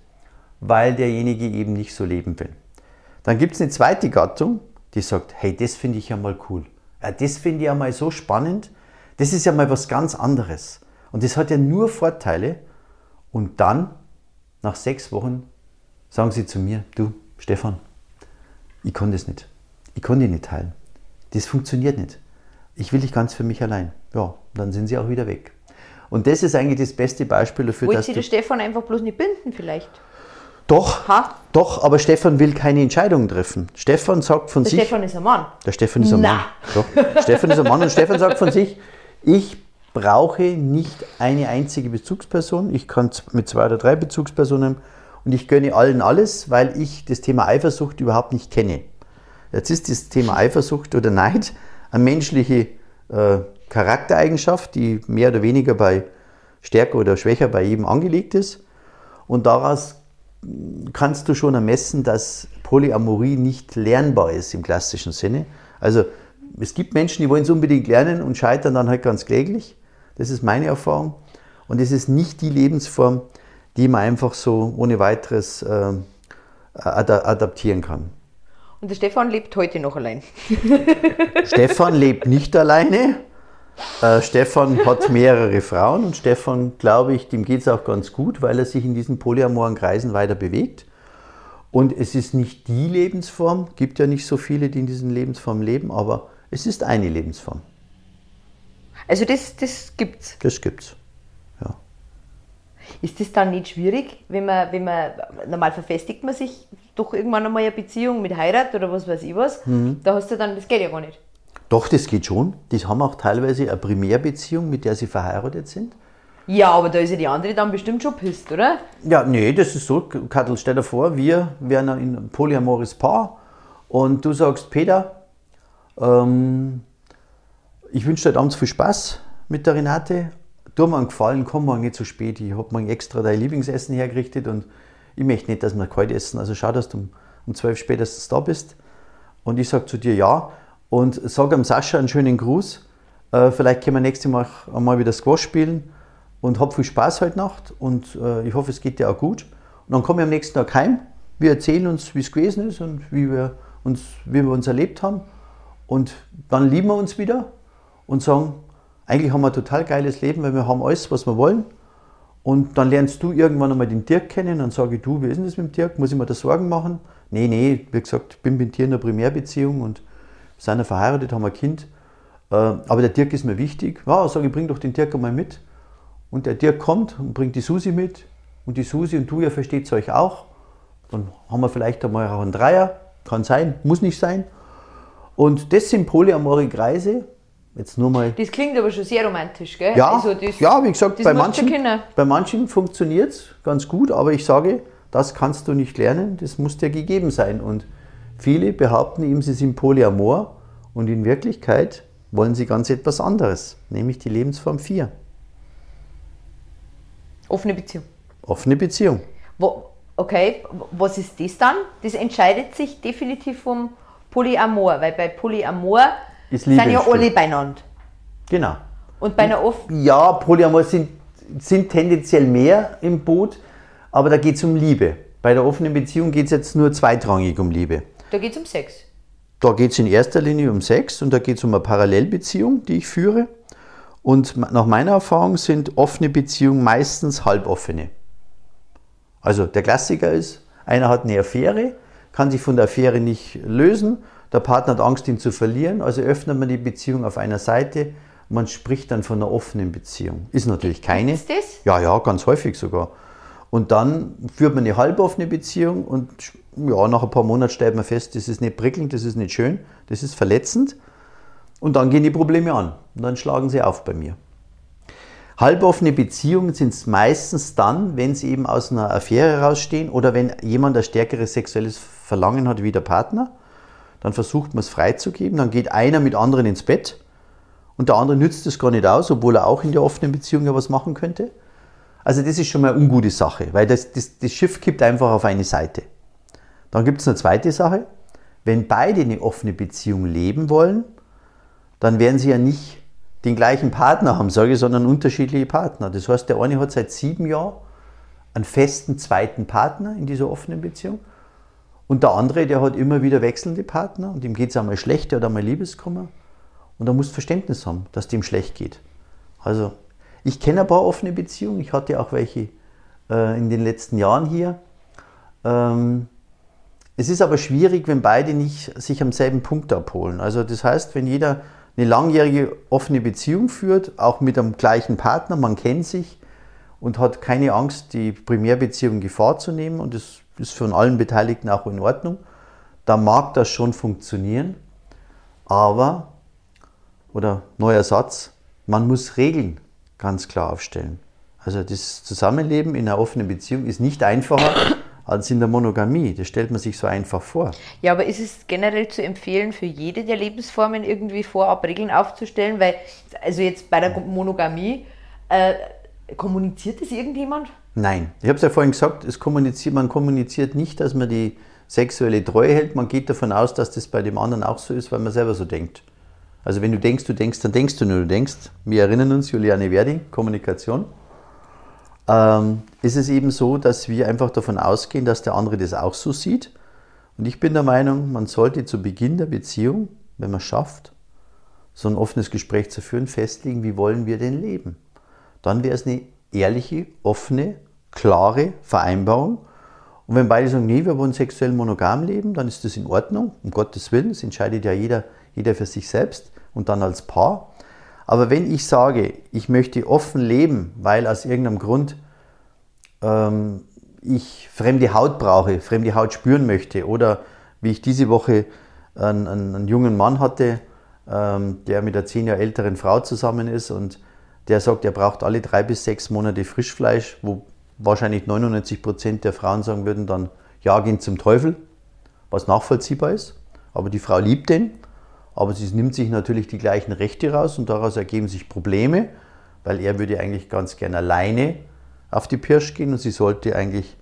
weil derjenige eben nicht so leben will. Dann gibt es eine zweite Gattung, die sagt, hey, das finde ich ja mal cool. Ja, das finde ich ja mal so spannend, das ist ja mal was ganz anderes. Und das hat ja nur Vorteile. Und dann, nach sechs Wochen, sagen sie zu mir, du, Stefan, ich kann das nicht. Ich kann die nicht teilen. Das funktioniert nicht. Ich will dich ganz für mich allein. Ja, dann sind sie auch wieder weg. Und das ist eigentlich das beste Beispiel dafür, Wollt dass Sie den Stefan einfach bloß nicht binden vielleicht? Doch, ha? doch, aber Stefan will keine Entscheidungen treffen. Stefan sagt von der sich... Der Stefan ist ein Mann. Der Stefan ist ein Na. Mann. Doch, Stefan ist ein Mann und Stefan sagt von sich, ich brauche nicht eine einzige Bezugsperson. Ich kann mit zwei oder drei Bezugspersonen und ich gönne allen alles, weil ich das Thema Eifersucht überhaupt nicht kenne. Jetzt ist das Thema Eifersucht oder Neid eine menschliche äh, Charaktereigenschaft, die mehr oder weniger bei stärker oder schwächer bei jedem angelegt ist. Und daraus kannst du schon ermessen, dass Polyamorie nicht lernbar ist im klassischen Sinne. Also es gibt Menschen, die wollen es unbedingt lernen und scheitern dann halt ganz kläglich. Das ist meine Erfahrung. Und es ist nicht die Lebensform, die man einfach so ohne weiteres äh, adaptieren kann. Und der Stefan lebt heute noch allein. Stefan lebt nicht alleine. Äh, Stefan hat mehrere Frauen und Stefan, glaube ich, dem geht es auch ganz gut, weil er sich in diesen polyamoren Kreisen weiter bewegt. Und es ist nicht die Lebensform, gibt ja nicht so viele, die in diesen Lebensformen leben, aber es ist eine Lebensform. Also das, das es? Das gibt's, ja. Ist das dann nicht schwierig, wenn man, wenn man, normal verfestigt man sich doch irgendwann einmal eine Beziehung mit Heirat oder was weiß ich was, mhm. da hast du dann, das geht ja gar nicht. Doch, das geht schon. Die haben auch teilweise eine Primärbeziehung, mit der sie verheiratet sind. Ja, aber da ist ja die andere dann bestimmt schon pisst, oder? Ja, nee, das ist so. Kattel, stell dir vor, wir wären ein polyamores Paar und du sagst, Peter, ähm, ich wünsche dir ganz viel Spaß mit der Renate. Tu mir einen Gefallen, komm morgen nicht zu spät. Ich habe mir extra dein Lieblingsessen hergerichtet und ich möchte nicht, dass wir kalt essen. Also schau, dass du um, um 12 spätestens da bist. Und ich sage zu dir ja und sage am Sascha einen schönen Gruß. Äh, vielleicht können wir nächstes Mal einmal wieder Squash spielen und hab viel Spaß heute Nacht und äh, ich hoffe, es geht dir auch gut. Und dann komme ich am nächsten Tag heim. Wir erzählen uns, wie es gewesen ist und wie wir uns, wie wir uns erlebt haben. Und dann lieben wir uns wieder und sagen, eigentlich haben wir ein total geiles Leben, weil wir haben alles, was wir wollen. Und dann lernst du irgendwann einmal den Dirk kennen, dann sage ich, du, wie ist denn das mit dem Dirk? Muss ich mir da Sorgen machen? Nee, nee, wie gesagt, ich bin mit dir in einer Primärbeziehung und sind ja verheiratet, haben ein Kind. Äh, aber der Dirk ist mir wichtig. Ja, sage ich, bring doch den Dirk einmal mit. Und der Dirk kommt und bringt die Susi mit. Und die Susi und du, ihr versteht euch auch. Dann haben wir vielleicht einmal auch einen Dreier. Kann sein, muss nicht sein. Und das sind polyamore Kreise. Jetzt nur mal. Das klingt aber schon sehr romantisch, gell? Ja, also das, ja wie gesagt, bei manchen, bei manchen funktioniert es ganz gut, aber ich sage, das kannst du nicht lernen, das muss dir gegeben sein. Und viele behaupten ihm, sie sind polyamor und in Wirklichkeit wollen sie ganz etwas anderes, nämlich die Lebensform 4. Offene Beziehung. Offene Beziehung. Wo, okay, was ist das dann? Das entscheidet sich definitiv vom Polyamor, weil bei Polyamor sind ja alle beieinander. Genau. Und bei einer oft. Ja, Polyamor sind, sind tendenziell mehr im Boot, aber da geht es um Liebe. Bei der offenen Beziehung geht es jetzt nur zweitrangig um Liebe. Da geht es um Sex. Da geht es in erster Linie um Sex und da geht es um eine Parallelbeziehung, die ich führe. Und nach meiner Erfahrung sind offene Beziehungen meistens halboffene. Also der Klassiker ist, einer hat eine Affäre, kann sich von der Affäre nicht lösen, der Partner hat Angst, ihn zu verlieren, also öffnet man die Beziehung auf einer Seite, man spricht dann von einer offenen Beziehung. Ist natürlich keine. Ist das? Ja, ja, ganz häufig sogar. Und dann führt man eine halboffene Beziehung und ja, nach ein paar Monaten stellt man fest, das ist nicht prickelnd, das ist nicht schön, das ist verletzend. Und dann gehen die Probleme an und dann schlagen sie auf bei mir. Halboffene Beziehungen sind es meistens dann, wenn sie eben aus einer Affäre rausstehen oder wenn jemand ein stärkeres sexuelles Verlangen hat wie der Partner. Dann versucht man es freizugeben, dann geht einer mit anderen ins Bett und der andere nützt es gar nicht aus, obwohl er auch in der offenen Beziehung ja was machen könnte. Also das ist schon mal eine ungute Sache, weil das, das, das Schiff kippt einfach auf eine Seite. Dann gibt es eine zweite Sache. Wenn beide eine offene Beziehung leben wollen, dann werden sie ja nicht den gleichen Partner haben, sage ich, sondern unterschiedliche Partner. Das heißt, der eine hat seit sieben Jahren einen festen zweiten Partner in dieser offenen Beziehung und der andere, der hat immer wieder wechselnde Partner und ihm geht es einmal schlecht, der hat einmal Liebeskummer und da muss Verständnis haben, dass dem schlecht geht. Also ich kenne ein paar offene Beziehungen, ich hatte auch welche äh, in den letzten Jahren hier. Ähm, es ist aber schwierig, wenn beide nicht sich am selben Punkt abholen. Also das heißt, wenn jeder eine langjährige offene Beziehung führt, auch mit einem gleichen Partner, man kennt sich und hat keine Angst, die Primärbeziehung in Gefahr zu nehmen und das ist von allen Beteiligten auch in Ordnung, dann mag das schon funktionieren, aber, oder neuer Satz, man muss Regeln ganz klar aufstellen. Also das Zusammenleben in einer offenen Beziehung ist nicht einfacher als in der Monogamie. Das stellt man sich so einfach vor. Ja, aber ist es generell zu empfehlen, für jede der Lebensformen irgendwie vorab Regeln aufzustellen? Weil, also jetzt bei der Monogamie, äh, kommuniziert das irgendjemand? Nein. Ich habe es ja vorhin gesagt, es kommuniziert, man kommuniziert nicht, dass man die sexuelle Treue hält. Man geht davon aus, dass das bei dem anderen auch so ist, weil man selber so denkt. Also wenn du denkst, du denkst, dann denkst du nur, du denkst. Wir erinnern uns, Juliane Werding, Kommunikation ähm, ist es eben so, dass wir einfach davon ausgehen, dass der andere das auch so sieht. Und ich bin der Meinung, man sollte zu Beginn der Beziehung, wenn man es schafft, so ein offenes Gespräch zu führen, festlegen, wie wollen wir denn leben. Dann wäre es eine ehrliche, offene, klare Vereinbarung. Und wenn beide sagen, nee, wir wollen sexuell monogam leben, dann ist das in Ordnung, um Gottes Willen. Das entscheidet ja jeder, jeder für sich selbst und dann als Paar. Aber wenn ich sage, ich möchte offen leben, weil aus irgendeinem Grund ähm, ich fremde Haut brauche, fremde Haut spüren möchte oder wie ich diese Woche einen, einen, einen jungen Mann hatte, ähm, der mit einer zehn Jahre älteren Frau zusammen ist und der sagt, er braucht alle drei bis sechs Monate Frischfleisch, wo wahrscheinlich 99 Prozent der Frauen sagen würden dann, ja, gehen zum Teufel, was nachvollziehbar ist. Aber die Frau liebt den aber sie nimmt sich natürlich die gleichen Rechte raus und daraus ergeben sich Probleme, weil er würde eigentlich ganz gerne alleine auf die Pirsch gehen und sie sollte eigentlich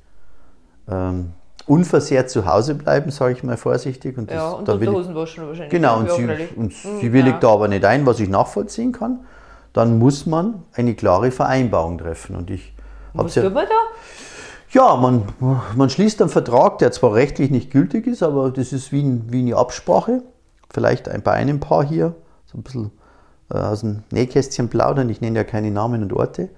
ähm, unversehrt zu Hause bleiben, sage ich mal vorsichtig. Und das, ja, und Unterhosen waschen wahrscheinlich. Genau, und, sie, und mhm, sie willigt ja. da aber nicht ein, was ich nachvollziehen kann. Dann muss man eine klare Vereinbarung treffen. Und ich was tut man da? Ja, man, man schließt einen Vertrag, der zwar rechtlich nicht gültig ist, aber das ist wie, wie eine Absprache vielleicht bei einem Paar hier, so ein bisschen äh, aus dem Nähkästchen plaudern. Ich nenne ja keine Namen und Orte.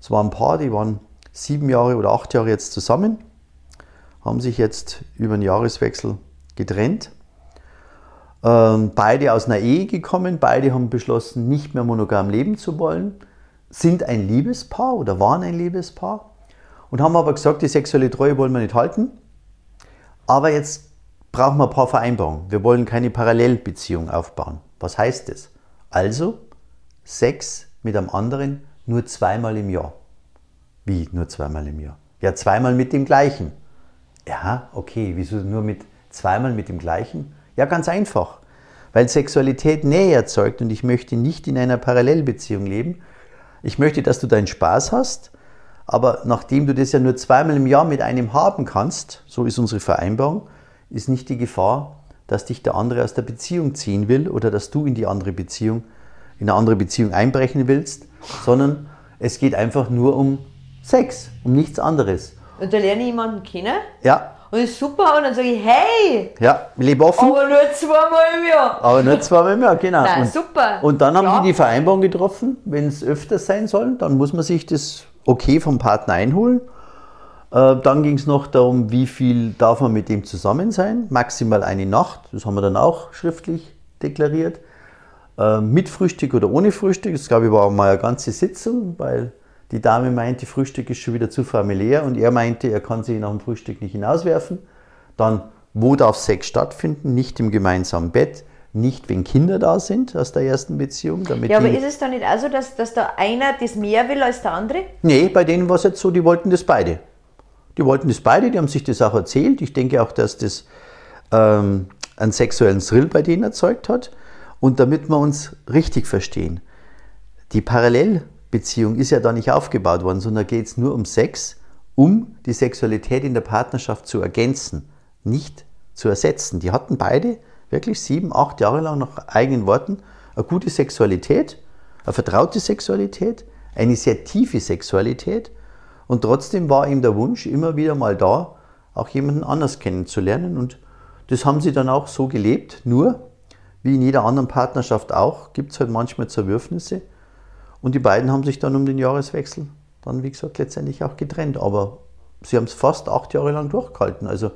Es war ein Paar, die waren sieben Jahre oder acht Jahre jetzt zusammen, haben sich jetzt über den Jahreswechsel getrennt. Ähm, beide aus einer Ehe gekommen, beide haben beschlossen, nicht mehr monogam leben zu wollen, sind ein Liebespaar oder waren ein Liebespaar und haben aber gesagt, die sexuelle Treue wollen wir nicht halten. Aber jetzt brauchen wir ein paar Vereinbarungen. Wir wollen keine Parallelbeziehung aufbauen. Was heißt das? Also Sex mit einem anderen nur zweimal im Jahr. Wie nur zweimal im Jahr? Ja, zweimal mit dem gleichen. Ja, okay, wieso nur mit zweimal mit dem gleichen? Ja, ganz einfach. Weil Sexualität Nähe erzeugt und ich möchte nicht in einer Parallelbeziehung leben. Ich möchte, dass du deinen Spaß hast, aber nachdem du das ja nur zweimal im Jahr mit einem haben kannst, so ist unsere Vereinbarung, ist nicht die Gefahr, dass dich der andere aus der Beziehung ziehen will oder dass du in die andere Beziehung, in eine andere Beziehung einbrechen willst, sondern es geht einfach nur um Sex, um nichts anderes. Und da lerne ich jemanden kennen. Ja, Und das ist super. Und dann sage ich, hey, ja, ich lebe offen. aber nur zweimal im Jahr. Aber nicht zweimal im Jahr, genau. Nein, und, super. Und dann haben Ja. die die Vereinbarung getroffen, wenn es öfters sein soll, dann muss man sich das Okay vom Partner einholen. Äh, dann ging es noch darum, wie viel darf man mit dem zusammen sein. Maximal eine Nacht, das haben wir dann auch schriftlich deklariert. Äh, mit Frühstück oder ohne Frühstück, das glaube ich war mal eine ganze Sitzung, weil die Dame meinte, Frühstück ist schon wieder zu familiär und er meinte, er kann sich nach dem Frühstück nicht hinauswerfen. Dann, wo darf Sex stattfinden? Nicht im gemeinsamen Bett, nicht wenn Kinder da sind aus der ersten Beziehung. Damit Ja, aber ist es dann nicht auch so, dass, dass da einer das mehr will als der andere? nee, bei denen war es jetzt so, die wollten das beide. Die wollten das beide, die haben sich das auch erzählt. Ich denke auch, dass das ähm, einen sexuellen Thrill bei denen erzeugt hat. Und damit wir uns richtig verstehen, die Parallelbeziehung ist ja da nicht aufgebaut worden, sondern geht es nur um Sex, um die Sexualität in der Partnerschaft zu ergänzen, nicht zu ersetzen. Die hatten beide wirklich sieben, acht Jahre lang nach eigenen Worten eine gute Sexualität, eine vertraute Sexualität, eine sehr tiefe Sexualität und trotzdem war ihm der Wunsch immer wieder mal da, auch jemanden anders kennenzulernen und das haben sie dann auch so gelebt, nur wie in jeder anderen Partnerschaft auch, gibt es halt manchmal Zerwürfnisse. Und die beiden haben sich dann um den Jahreswechsel dann, wie gesagt, letztendlich auch getrennt. Aber sie haben es fast acht Jahre lang durchgehalten. Also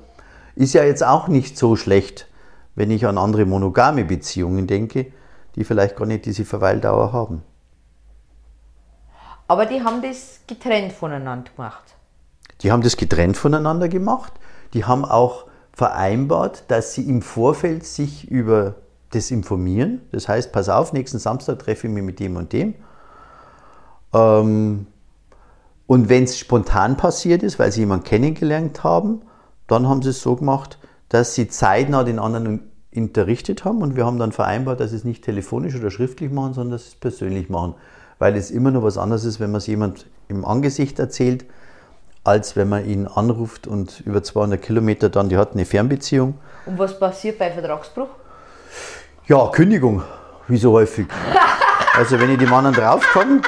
ist ja jetzt auch nicht so schlecht, wenn ich an andere monogame Beziehungen denke, die vielleicht gar nicht diese Verweildauer haben. Aber die haben das getrennt voneinander gemacht. Die haben das getrennt voneinander gemacht. Die haben auch vereinbart, dass sie im Vorfeld sich über das informieren. Das heißt, pass auf, nächsten Samstag treffe ich mich mit dem und dem. Ähm, und wenn es spontan passiert ist, weil sie jemanden kennengelernt haben, dann haben sie es so gemacht, dass sie zeitnah den anderen unterrichtet haben und wir haben dann vereinbart, dass sie es nicht telefonisch oder schriftlich machen, sondern dass sie es persönlich machen. Weil es immer noch was anderes ist, wenn man es jemand im Angesicht erzählt, als wenn man ihn anruft und über 200 Kilometer dann, die hatten eine Fernbeziehung. Und was passiert bei Vertragsbruch? Ja, Kündigung, wie so häufig. Also wenn ich dem anderen draufkomme,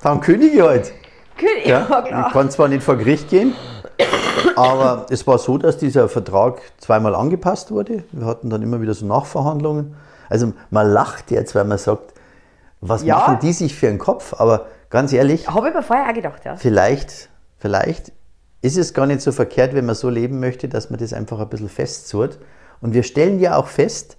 dann kündige ich halt. König, Ja, ja, ich klar. kann zwar nicht vor Gericht gehen, aber es war so, dass dieser Vertrag zweimal angepasst wurde. Wir hatten dann immer wieder so Nachverhandlungen. Also man lacht jetzt, weil man sagt, was Ja. machen die sich für einen Kopf? Aber ganz ehrlich, Habe ich mir vorher auch gedacht, ja. vielleicht, vielleicht ist es gar nicht so verkehrt, wenn man so leben möchte, dass man das einfach ein bisschen festzurrt. Und wir stellen ja auch fest,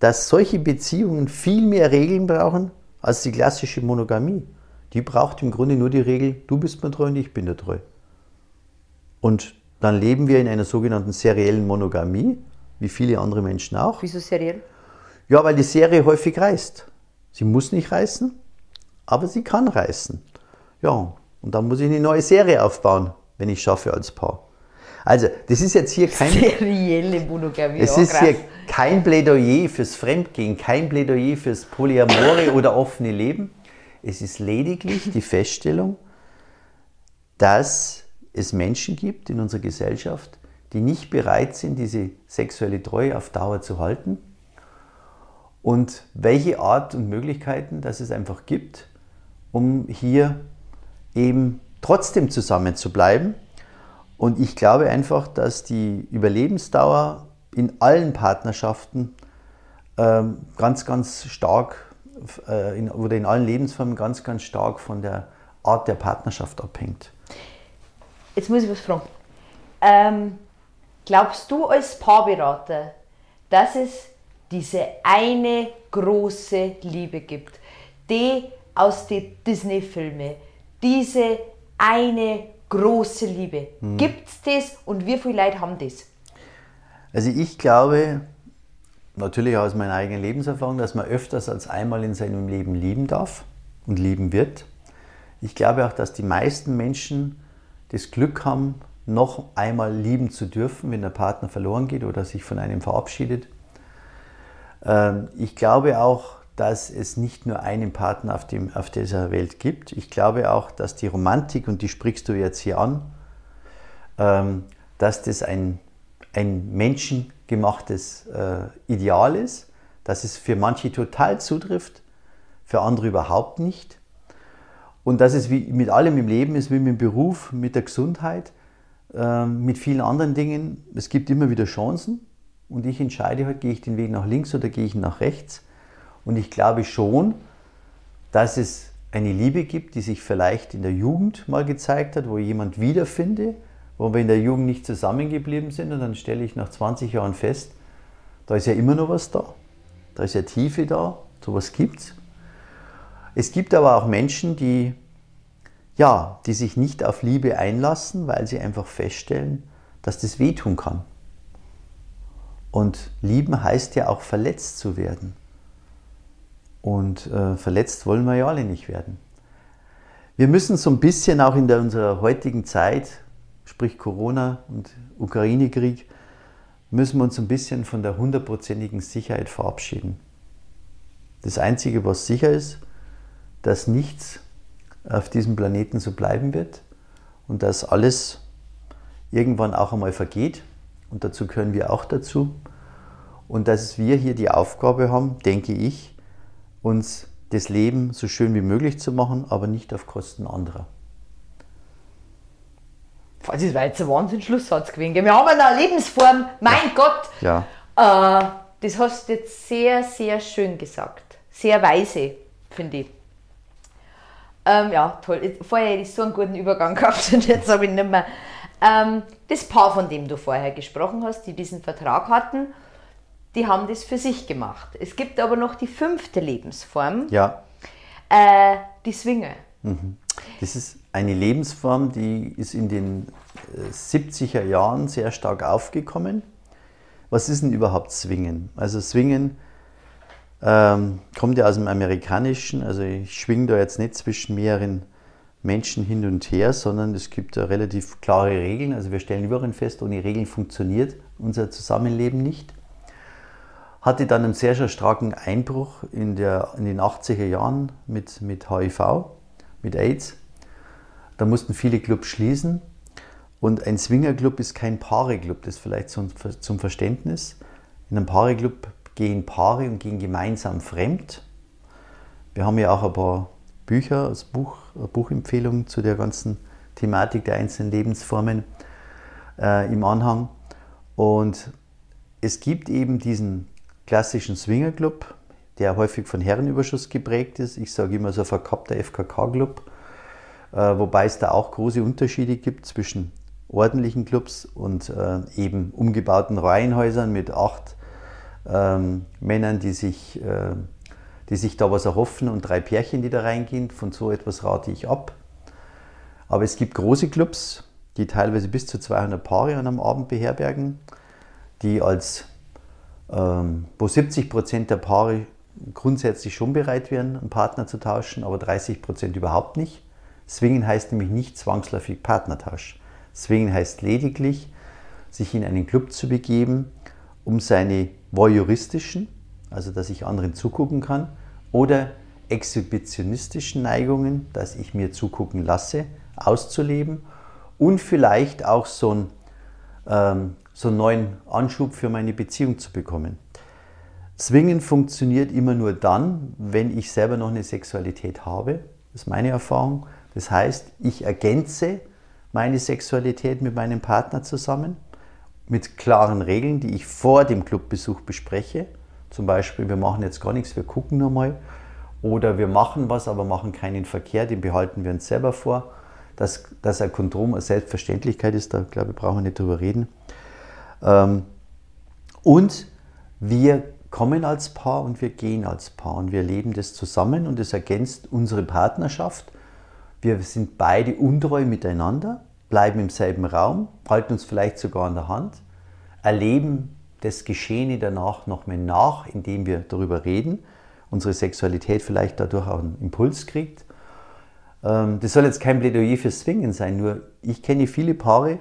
dass solche Beziehungen viel mehr Regeln brauchen als die klassische Monogamie. Die braucht im Grunde nur die Regel, du bist mir treu und ich bin dir treu. Und dann leben wir in einer sogenannten seriellen Monogamie, wie viele andere Menschen auch. Wieso seriell? Ja, weil die Serie häufig reißt. Sie muss nicht reißen, aber sie kann reißen. Ja, und dann muss ich eine neue Serie aufbauen, wenn ich schaffe als Paar. Also, das ist jetzt hier kein, Serielle Monogamie. es ist hier kein Plädoyer fürs Fremdgehen, kein Plädoyer fürs Polyamore oder offene Leben. Es ist lediglich die Feststellung, dass es Menschen gibt in unserer Gesellschaft, die nicht bereit sind, diese sexuelle Treue auf Dauer zu halten. Und welche Art und Möglichkeiten, dass es einfach gibt, um hier eben trotzdem zusammen zu bleiben. Und ich glaube einfach, dass die Überlebensdauer in allen Partnerschaften ähm, ganz, ganz stark äh, in, oder in allen Lebensformen ganz, ganz stark von der Art der Partnerschaft abhängt. Jetzt muss ich was fragen. Ähm, glaubst du als Paarberater, dass es diese eine große Liebe gibt, die aus den Disney-Filmen, diese eine große Liebe, gibt es das und wie viele Leute haben das? Also ich glaube, natürlich aus meiner eigenen Lebenserfahrung, dass man öfters als einmal in seinem Leben lieben darf und lieben wird. Ich glaube auch, dass die meisten Menschen das Glück haben, noch einmal lieben zu dürfen, wenn der Partner verloren geht oder sich von einem verabschiedet. Ähm, Ich glaube auch, dass es nicht nur einen Partner auf, dem, auf dieser Welt gibt. Ich glaube auch, dass die Romantik, und die sprichst du jetzt hier an, ähm, dass das ein, ein menschengemachtes äh, Ideal ist, dass es für manche total zutrifft, für andere überhaupt nicht. Und dass es wie mit allem im Leben ist, wie mit dem Beruf, mit der Gesundheit. ähm, mit vielen anderen Dingen. Es gibt immer wieder Chancen und ich entscheide halt, gehe ich den Weg nach links oder gehe ich nach rechts. Und ich glaube schon, dass es eine Liebe gibt, die sich vielleicht in der Jugend mal gezeigt hat, wo ich jemand wiederfinde, wo wir in der Jugend nicht zusammengeblieben sind und dann stelle ich nach 20 Jahren fest, da ist ja immer noch was da, da ist ja Tiefe da, sowas gibt's. Es gibt aber auch Menschen, die ja, die sich nicht auf Liebe einlassen, weil sie einfach feststellen, dass das wehtun kann. Und lieben heißt ja auch verletzt zu werden. Und äh, verletzt wollen wir ja alle nicht werden. Wir müssen so ein bisschen auch in der, unserer heutigen Zeit, sprich Corona und Ukraine-Krieg, müssen wir uns ein bisschen von der hundertprozentigen Sicherheit verabschieden. Das Einzige, was sicher ist, dass nichts auf diesem Planeten so bleiben wird und dass alles irgendwann auch einmal vergeht und dazu gehören wir auch dazu und dass wir hier die Aufgabe haben, denke ich, uns das Leben so schön wie möglich zu machen, aber nicht auf Kosten anderer. Das war jetzt ein Wahnsinn-Schlusssatz gewesen. Wir haben eine Lebensform, mein ja. Gott. Ja. Äh, das hast du jetzt sehr, sehr schön gesagt. Sehr weise, finde ich. Ähm, ja, toll. Vorher hätte ich so einen guten Übergang gehabt und jetzt habe ich nicht mehr. Ähm, das Paar, von dem du vorher gesprochen hast, die diesen Vertrag hatten, die haben das für sich gemacht. Es gibt aber noch die fünfte Lebensform. Ja. Äh, die Swinger. Mhm. Das ist eine Lebensform, die ist in den 70er äh, Jahren sehr stark aufgekommen. Was ist denn überhaupt Swingen? Also Swingen ähm, kommt ja aus dem Amerikanischen, also ich schwinge da jetzt nicht zwischen mehreren Menschen hin und her, sondern es gibt relativ klare Regeln. Also wir stellen überall fest, ohne Regeln funktioniert unser Zusammenleben nicht. Hatte dann einen sehr, sehr starken Einbruch in, der, in den 80er Jahren mit, mit HIV, mit AIDS. Da mussten viele Clubs schließen. Und ein Swingerclub ist kein Paare-Club, das vielleicht zum, zum Verständnis. In einem Paare-Club gehen Paare und gehen gemeinsam fremd. Wir haben ja auch ein paar Bücher als Buch, Buchempfehlungen zu der ganzen Thematik der einzelnen Lebensformen äh, im Anhang. Und es gibt eben diesen klassischen Swingerclub, der häufig von Herrenüberschuss geprägt ist. Ich sage immer so verkappter FKK-Club, äh, wobei es da auch große Unterschiede gibt zwischen ordentlichen Clubs und äh, eben umgebauten Reihenhäusern mit acht ähm, Männern, die sich, äh, die sich da was erhoffen und drei Pärchen, die da reingehen. Von so etwas rate ich ab. Aber es gibt große Clubs, die teilweise bis zu 200 Paare an einem Abend beherbergen, die als, ähm, wo 70 Prozent der Paare grundsätzlich schon bereit wären, einen Partner zu tauschen, aber 30 Prozent überhaupt nicht. Swingen heißt nämlich nicht zwangsläufig Partnertausch. Swingen heißt lediglich, sich in einen Club zu begeben, um seine voyeuristischen, also dass ich anderen zugucken kann, oder exhibitionistischen Neigungen, dass ich mir zugucken lasse, auszuleben und vielleicht auch so einen, ähm, so einen neuen Anschub für meine Beziehung zu bekommen. Zwingen funktioniert immer nur dann, wenn ich selber noch eine Sexualität habe. Das ist meine Erfahrung. Das heißt, ich ergänze meine Sexualität mit meinem Partner zusammen mit klaren Regeln, die ich vor dem Clubbesuch bespreche. Zum Beispiel, wir machen jetzt gar nichts, wir gucken nur mal. Oder wir machen was, aber machen keinen Verkehr, den behalten wir uns selber vor. Dass, dass ein Kondom eine Selbstverständlichkeit ist, da glaube ich, brauchen wir nicht drüber reden. Ähm, und wir kommen als Paar und wir gehen als Paar und wir leben das zusammen und es ergänzt unsere Partnerschaft. Wir sind beide untreu miteinander bleiben im selben Raum, halten uns vielleicht sogar an der Hand, erleben das Geschehene danach noch mehr nach, indem wir darüber reden, unsere Sexualität vielleicht dadurch auch einen Impuls kriegt. Ähm, das soll jetzt kein Plädoyer fürs Zwingen sein, nur ich kenne viele Paare,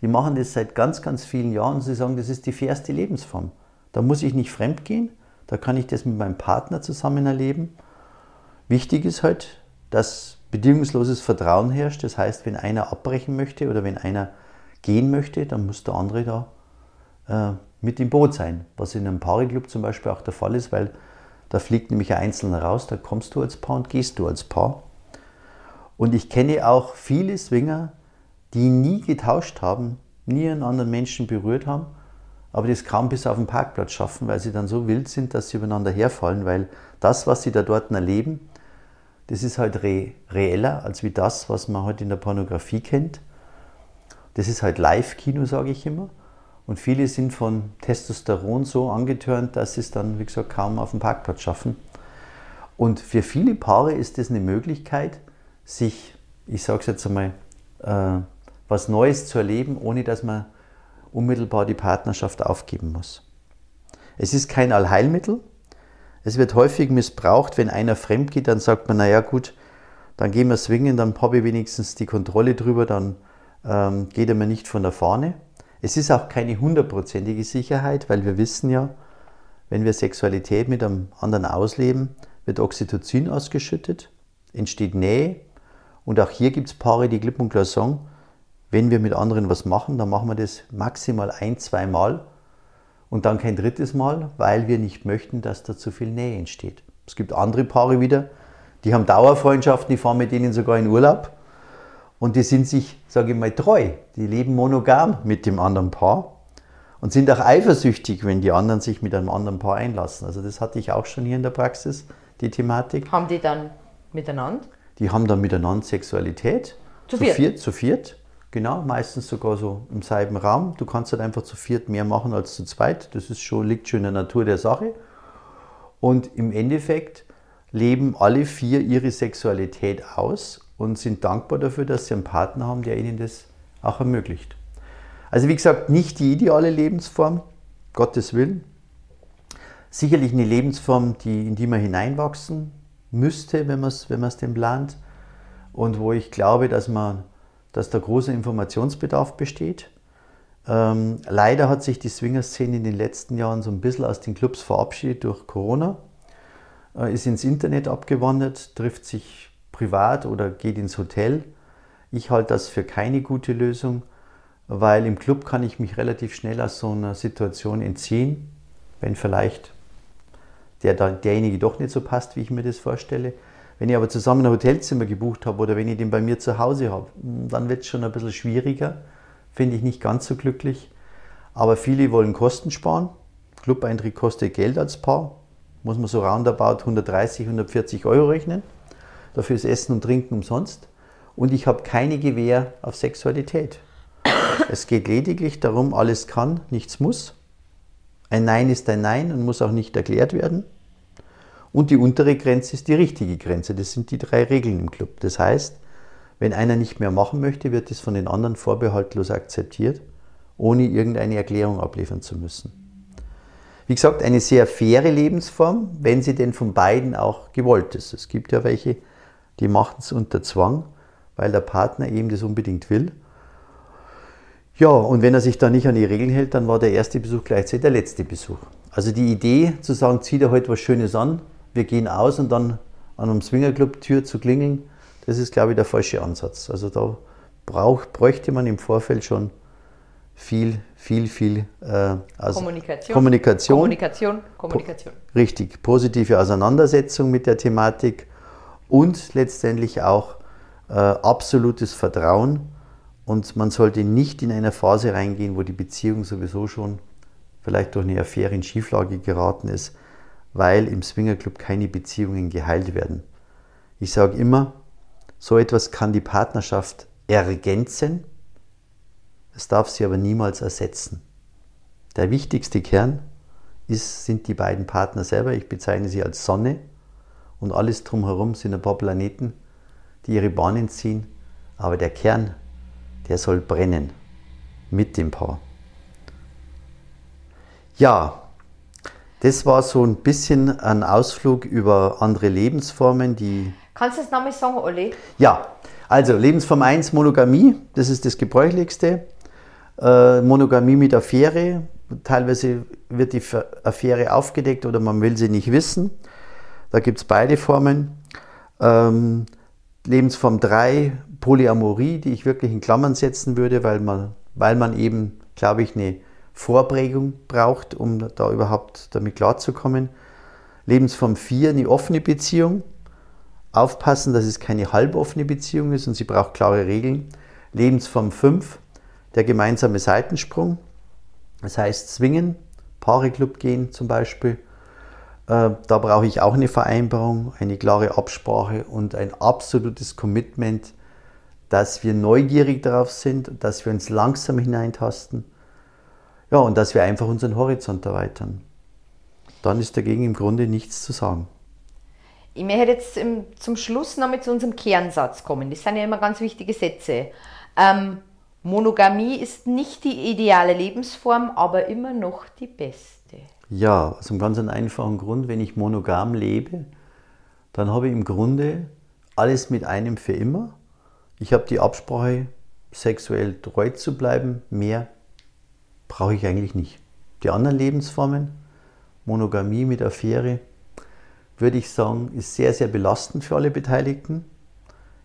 die machen das seit ganz, ganz vielen Jahren und sie sagen, das ist die fairste Lebensform. Da muss ich nicht fremd gehen, da kann ich das mit meinem Partner zusammen erleben. Wichtig ist halt, dass bedingungsloses Vertrauen herrscht. Das heißt, wenn einer abbrechen möchte oder wenn einer gehen möchte, dann muss der andere da äh, mit im Boot sein. Was in einem Paarclub zum Beispiel auch der Fall ist, weil da fliegt nämlich ein Einzelner raus, da kommst du als Paar und gehst du als Paar. Und ich kenne auch viele Swinger, die nie getauscht haben, nie einen anderen Menschen berührt haben, aber das kaum bis auf den Parkplatz schaffen, weil sie dann so wild sind, dass sie übereinander herfallen, weil das, was sie da dort erleben, das ist halt re reeller als wie das, was man heute halt in der Pornografie kennt. Das ist halt Live-Kino, sage ich immer. Und viele sind von Testosteron so angetörnt, dass sie es dann, wie gesagt, kaum auf dem Parkplatz schaffen. Und für viele Paare ist das eine Möglichkeit, sich, ich sage es jetzt einmal, äh, was Neues zu erleben, ohne dass man unmittelbar die Partnerschaft aufgeben muss. Es ist kein Allheilmittel. Es wird häufig missbraucht, wenn einer fremd geht, dann sagt man, naja gut, dann gehen wir swingen, dann habe ich wenigstens die Kontrolle drüber, dann ähm, geht er mir nicht von der Fahne. Es ist auch keine hundertprozentige Sicherheit, weil wir wissen ja, wenn wir Sexualität mit einem anderen ausleben, wird Oxytocin ausgeschüttet, entsteht Nähe. Und auch hier gibt es Paare, die klipp und klar sagen, wenn wir mit anderen was machen, dann machen wir das maximal ein, zwei Mal und dann kein drittes Mal, weil wir nicht möchten, dass da zu viel Nähe entsteht. Es gibt andere Paare wieder, die haben Dauerfreundschaften, die fahren mit denen sogar in Urlaub und die sind sich, sage ich mal, treu. Die leben monogam mit dem anderen Paar und sind auch eifersüchtig, wenn die anderen sich mit einem anderen Paar einlassen. Also das hatte ich auch schon hier in der Praxis, die Thematik. Haben die dann miteinander? Die haben dann miteinander Sexualität. Zu viert? Zu viert, zu viert. Genau, meistens sogar so im selben Raum. Du kannst halt einfach zu viert mehr machen als zu zweit. Das ist schon, liegt schon in der Natur der Sache. Und im Endeffekt leben alle vier ihre Sexualität aus und sind dankbar dafür, dass sie einen Partner haben, der ihnen das auch ermöglicht. Also wie gesagt, nicht die ideale Lebensform, Gottes Willen. Sicherlich eine Lebensform, die, in die man hineinwachsen müsste, wenn man es wenn denn plant. Und wo ich glaube, dass man dass da großer Informationsbedarf besteht. Ähm, leider hat sich die Swinger-Szene in den letzten Jahren so ein bisschen aus den Clubs verabschiedet durch Corona, äh, ist ins Internet abgewandert, trifft sich privat oder geht ins Hotel. Ich halte das für keine gute Lösung, weil im Club kann ich mich relativ schnell aus so einer Situation entziehen, wenn vielleicht der, derjenige doch nicht so passt, wie ich mir das vorstelle. Wenn ich aber zusammen ein Hotelzimmer gebucht habe oder wenn ich den bei mir zu Hause habe, dann wird es schon ein bisschen schwieriger. Finde ich nicht ganz so glücklich. Aber viele wollen Kosten sparen. Club-Eintritt kostet Geld als Paar. Muss man so roundabout 130, 140 Euro rechnen. Dafür ist Essen und Trinken umsonst. Und ich habe keine Gewähr auf Sexualität. Es geht lediglich darum, alles kann, nichts muss. Ein Nein ist ein Nein und muss auch nicht erklärt werden. Und die untere Grenze ist die richtige Grenze. Das sind die drei Regeln im Club. Das heißt, wenn einer nicht mehr machen möchte, wird es von den anderen vorbehaltlos akzeptiert, ohne irgendeine Erklärung abliefern zu müssen. Wie gesagt, eine sehr faire Lebensform, wenn sie denn von beiden auch gewollt ist. Es gibt ja welche, die machen es unter Zwang, weil der Partner eben das unbedingt will. Ja, und wenn er sich da nicht an die Regeln hält, dann war der erste Besuch gleichzeitig der letzte Besuch. Also die Idee zu sagen, zieh dir heute was Schönes an, wir gehen aus und dann an einem Swingerclub-Tür zu klingeln, das ist, glaube ich, der falsche Ansatz. Also da brauch, bräuchte man im Vorfeld schon viel, viel, viel äh, also Kommunikation. Kommunikation. Kommunikation, Kommunikation. Po richtig, positive Auseinandersetzung mit der Thematik und letztendlich auch äh, absolutes Vertrauen. Und man sollte nicht in eine Phase reingehen, wo die Beziehung sowieso schon vielleicht durch eine Affäre in Schieflage geraten ist, weil im Swingerclub keine Beziehungen geheilt werden. Ich sage immer, so etwas kann die Partnerschaft ergänzen, es darf sie aber niemals ersetzen. Der wichtigste Kern ist, sind die beiden Partner selber. Ich bezeichne sie als Sonne und alles drumherum sind ein paar Planeten, die ihre Bahnen ziehen. Aber der Kern, der soll brennen mit dem Paar. Ja, das war so ein bisschen ein Ausflug über andere Lebensformen, die. Kannst du das nochmal sagen, Olli? Ja, also Lebensform 1, Monogamie, das ist das gebräuchlichste. Äh, Monogamie mit Affäre, teilweise wird die Affäre aufgedeckt oder man will sie nicht wissen. Da gibt es beide Formen. Ähm, Lebensform 3, Polyamorie, die ich wirklich in Klammern setzen würde, weil man, weil man eben, glaube ich, eine Vorprägung braucht, um da überhaupt damit klarzukommen. Lebensform 4, eine offene Beziehung. Aufpassen, dass es keine halboffene Beziehung ist und sie braucht klare Regeln. Lebensform 5, der gemeinsame Seitensprung. Das heißt Zwingen, Paare-Club gehen zum Beispiel. Äh, da brauche ich auch eine Vereinbarung, eine klare Absprache und ein absolutes Commitment, dass wir neugierig darauf sind, dass wir uns langsam hineintasten. Ja, und dass wir einfach unseren Horizont erweitern. Dann ist dagegen im Grunde nichts zu sagen. Ich möchte jetzt zum Schluss noch mit zu unserem Kernsatz kommen. Das sind ja immer ganz wichtige Sätze. Ähm, Monogamie ist nicht die ideale Lebensform, aber immer noch die beste. Ja, aus einem ganz einfachen Grund, wenn ich monogam lebe, dann habe ich im Grunde alles mit einem für immer. Ich habe die Absprache, sexuell treu zu bleiben. Mehr brauche ich eigentlich nicht. Die anderen Lebensformen, Monogamie mit Affäre, würde ich sagen, ist sehr, sehr belastend für alle Beteiligten.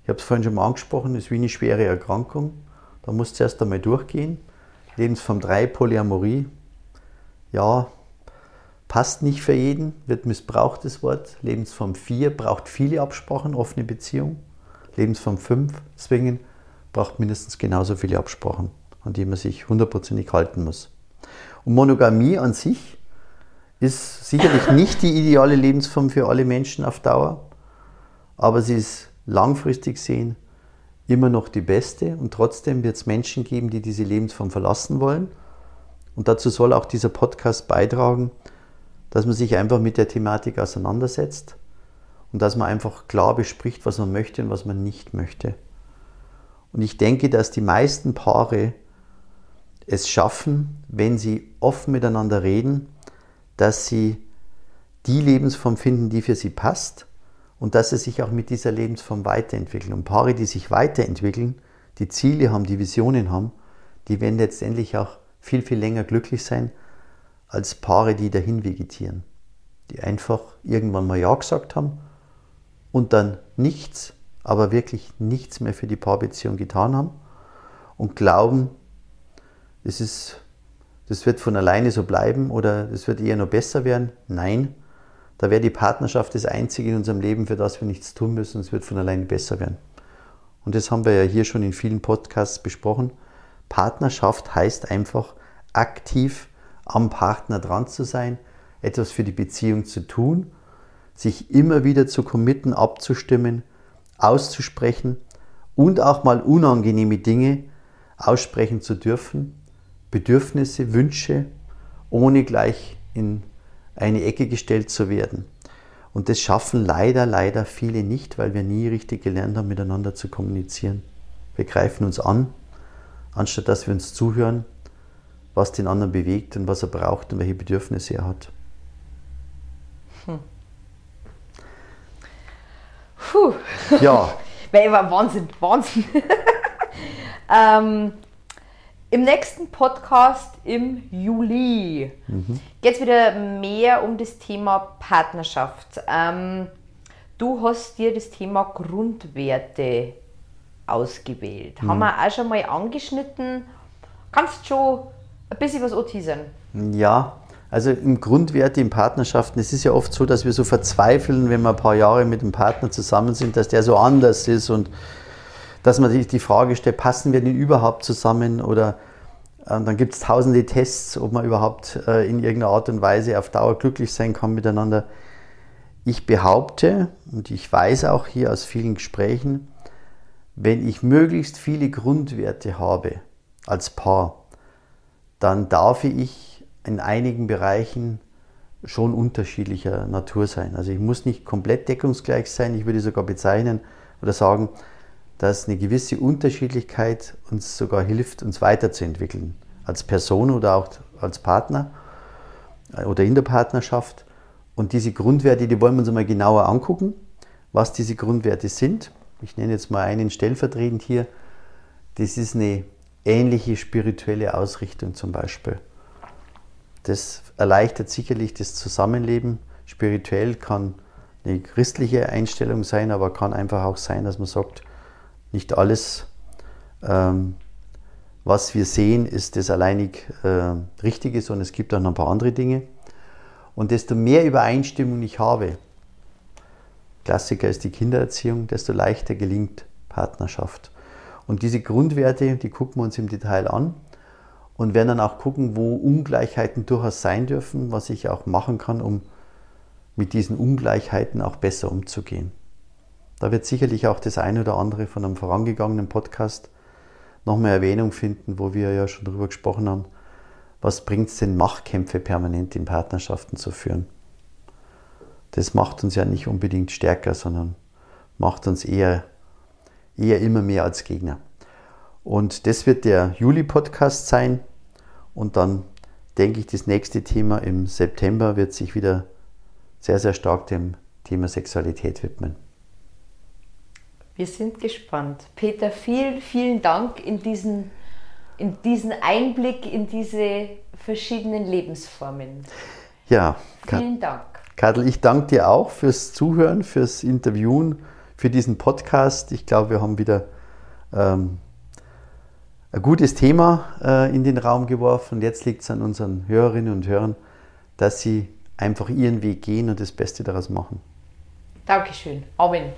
Ich habe es vorhin schon mal angesprochen, ist wie eine schwere Erkrankung. Da muss zuerst einmal durchgehen. Lebensform 3, Polyamorie. Ja, passt nicht für jeden, wird missbraucht das Wort. Lebensform 4 braucht viele Absprachen, offene Beziehung. Lebensform 5, Swingen, braucht mindestens genauso viele Absprachen, an die man sich hundertprozentig halten muss. Und Monogamie an sich ist sicherlich nicht die ideale Lebensform für alle Menschen auf Dauer, aber sie ist langfristig sehen immer noch die beste und trotzdem wird es Menschen geben, die diese Lebensform verlassen wollen. Und dazu soll auch dieser Podcast beitragen, dass man sich einfach mit der Thematik auseinandersetzt und dass man einfach klar bespricht, was man möchte und was man nicht möchte. Und ich denke, dass die meisten Paare es schaffen, wenn sie offen miteinander reden, dass sie die Lebensform finden, die für sie passt und dass sie sich auch mit dieser Lebensform weiterentwickeln. Und Paare, die sich weiterentwickeln, die Ziele haben, die Visionen haben, die werden letztendlich auch viel, viel länger glücklich sein als Paare, die dahin vegetieren, die einfach irgendwann mal Ja gesagt haben und dann nichts, aber wirklich nichts mehr für die Paarbeziehung getan haben und glauben, das, ist, das wird von alleine so bleiben oder es wird eher noch besser werden. Nein, da wäre die Partnerschaft das Einzige in unserem Leben, für das wir nichts tun müssen. Es wird von alleine besser werden. Und das haben wir ja hier schon in vielen Podcasts besprochen. Partnerschaft heißt einfach aktiv am Partner dran zu sein, etwas für die Beziehung zu tun, sich immer wieder zu committen, abzustimmen, auszusprechen und auch mal unangenehme Dinge aussprechen zu dürfen, Bedürfnisse, Wünsche, ohne gleich in eine Ecke gestellt zu werden. Und das schaffen leider, leider viele nicht, weil wir nie richtig gelernt haben, miteinander zu kommunizieren. Wir greifen uns an, anstatt dass wir uns zuhören, was den anderen bewegt und was er braucht und welche Bedürfnisse er hat. Hm. Puh. Ja. Wahnsinn, Wahnsinn. ähm, im nächsten Podcast im Juli mhm. geht es wieder mehr um das Thema Partnerschaft. Ähm, du hast dir das Thema Grundwerte ausgewählt. Mhm. Haben wir auch schon mal angeschnitten. Kannst du schon ein bisschen was anteasern? Ja, also im Grundwerte in Partnerschaften, es ist ja oft so, dass wir so verzweifeln, wenn wir ein paar Jahre mit dem Partner zusammen sind, dass der so anders ist und dass man sich die Frage stellt, passen wir denn überhaupt zusammen oder äh, dann gibt es tausende Tests, ob man überhaupt äh, in irgendeiner Art und Weise auf Dauer glücklich sein kann miteinander. Ich behaupte, und ich weiß auch hier aus vielen Gesprächen, wenn ich möglichst viele Grundwerte habe als Paar, dann darf ich in einigen Bereichen schon unterschiedlicher Natur sein. Also ich muss nicht komplett deckungsgleich sein, ich würde sogar bezeichnen oder sagen, dass eine gewisse Unterschiedlichkeit uns sogar hilft, uns weiterzuentwickeln. Als Person oder auch als Partner äh, oder in der Partnerschaft. Und diese Grundwerte, die wollen wir uns mal genauer angucken, was diese Grundwerte sind. Ich nenne jetzt mal einen stellvertretend hier. Das ist eine ähnliche spirituelle Ausrichtung zum Beispiel. Das erleichtert sicherlich das Zusammenleben. Spirituell kann eine christliche Einstellung sein, aber kann einfach auch sein, dass man sagt, nicht alles, ähm, was wir sehen, ist das alleinig äh, Richtige, sondern es gibt auch noch ein paar andere Dinge. Und desto mehr Übereinstimmung ich habe, Klassiker ist die Kindererziehung, desto leichter gelingt Partnerschaft. Und diese Grundwerte, die gucken wir uns im Detail an und werden dann auch gucken, wo Ungleichheiten durchaus sein dürfen, was ich auch machen kann, um mit diesen Ungleichheiten auch besser umzugehen. Da wird sicherlich auch das eine oder andere von einem vorangegangenen Podcast nochmal Erwähnung finden, wo wir ja schon darüber gesprochen haben, was bringt es denn, Machtkämpfe permanent in Partnerschaften zu führen. Das macht uns ja nicht unbedingt stärker, sondern macht uns eher, eher immer mehr als Gegner. Und das wird der Juli-Podcast sein. Und dann denke ich, das nächste Thema im September wird sich wieder sehr, sehr stark dem Thema Sexualität widmen. Wir sind gespannt. Peter, vielen, vielen Dank in diesen, in diesen Einblick in diese verschiedenen Lebensformen. Ja, vielen Dank. Kadel, ich danke dir auch fürs Zuhören, fürs Interviewen, für diesen Podcast. Ich glaube, wir haben wieder ähm, ein gutes Thema äh, in den Raum geworfen. Und jetzt liegt es an unseren Hörerinnen und Hörern, dass sie einfach ihren Weg gehen und das Beste daraus machen. Dankeschön. Amen.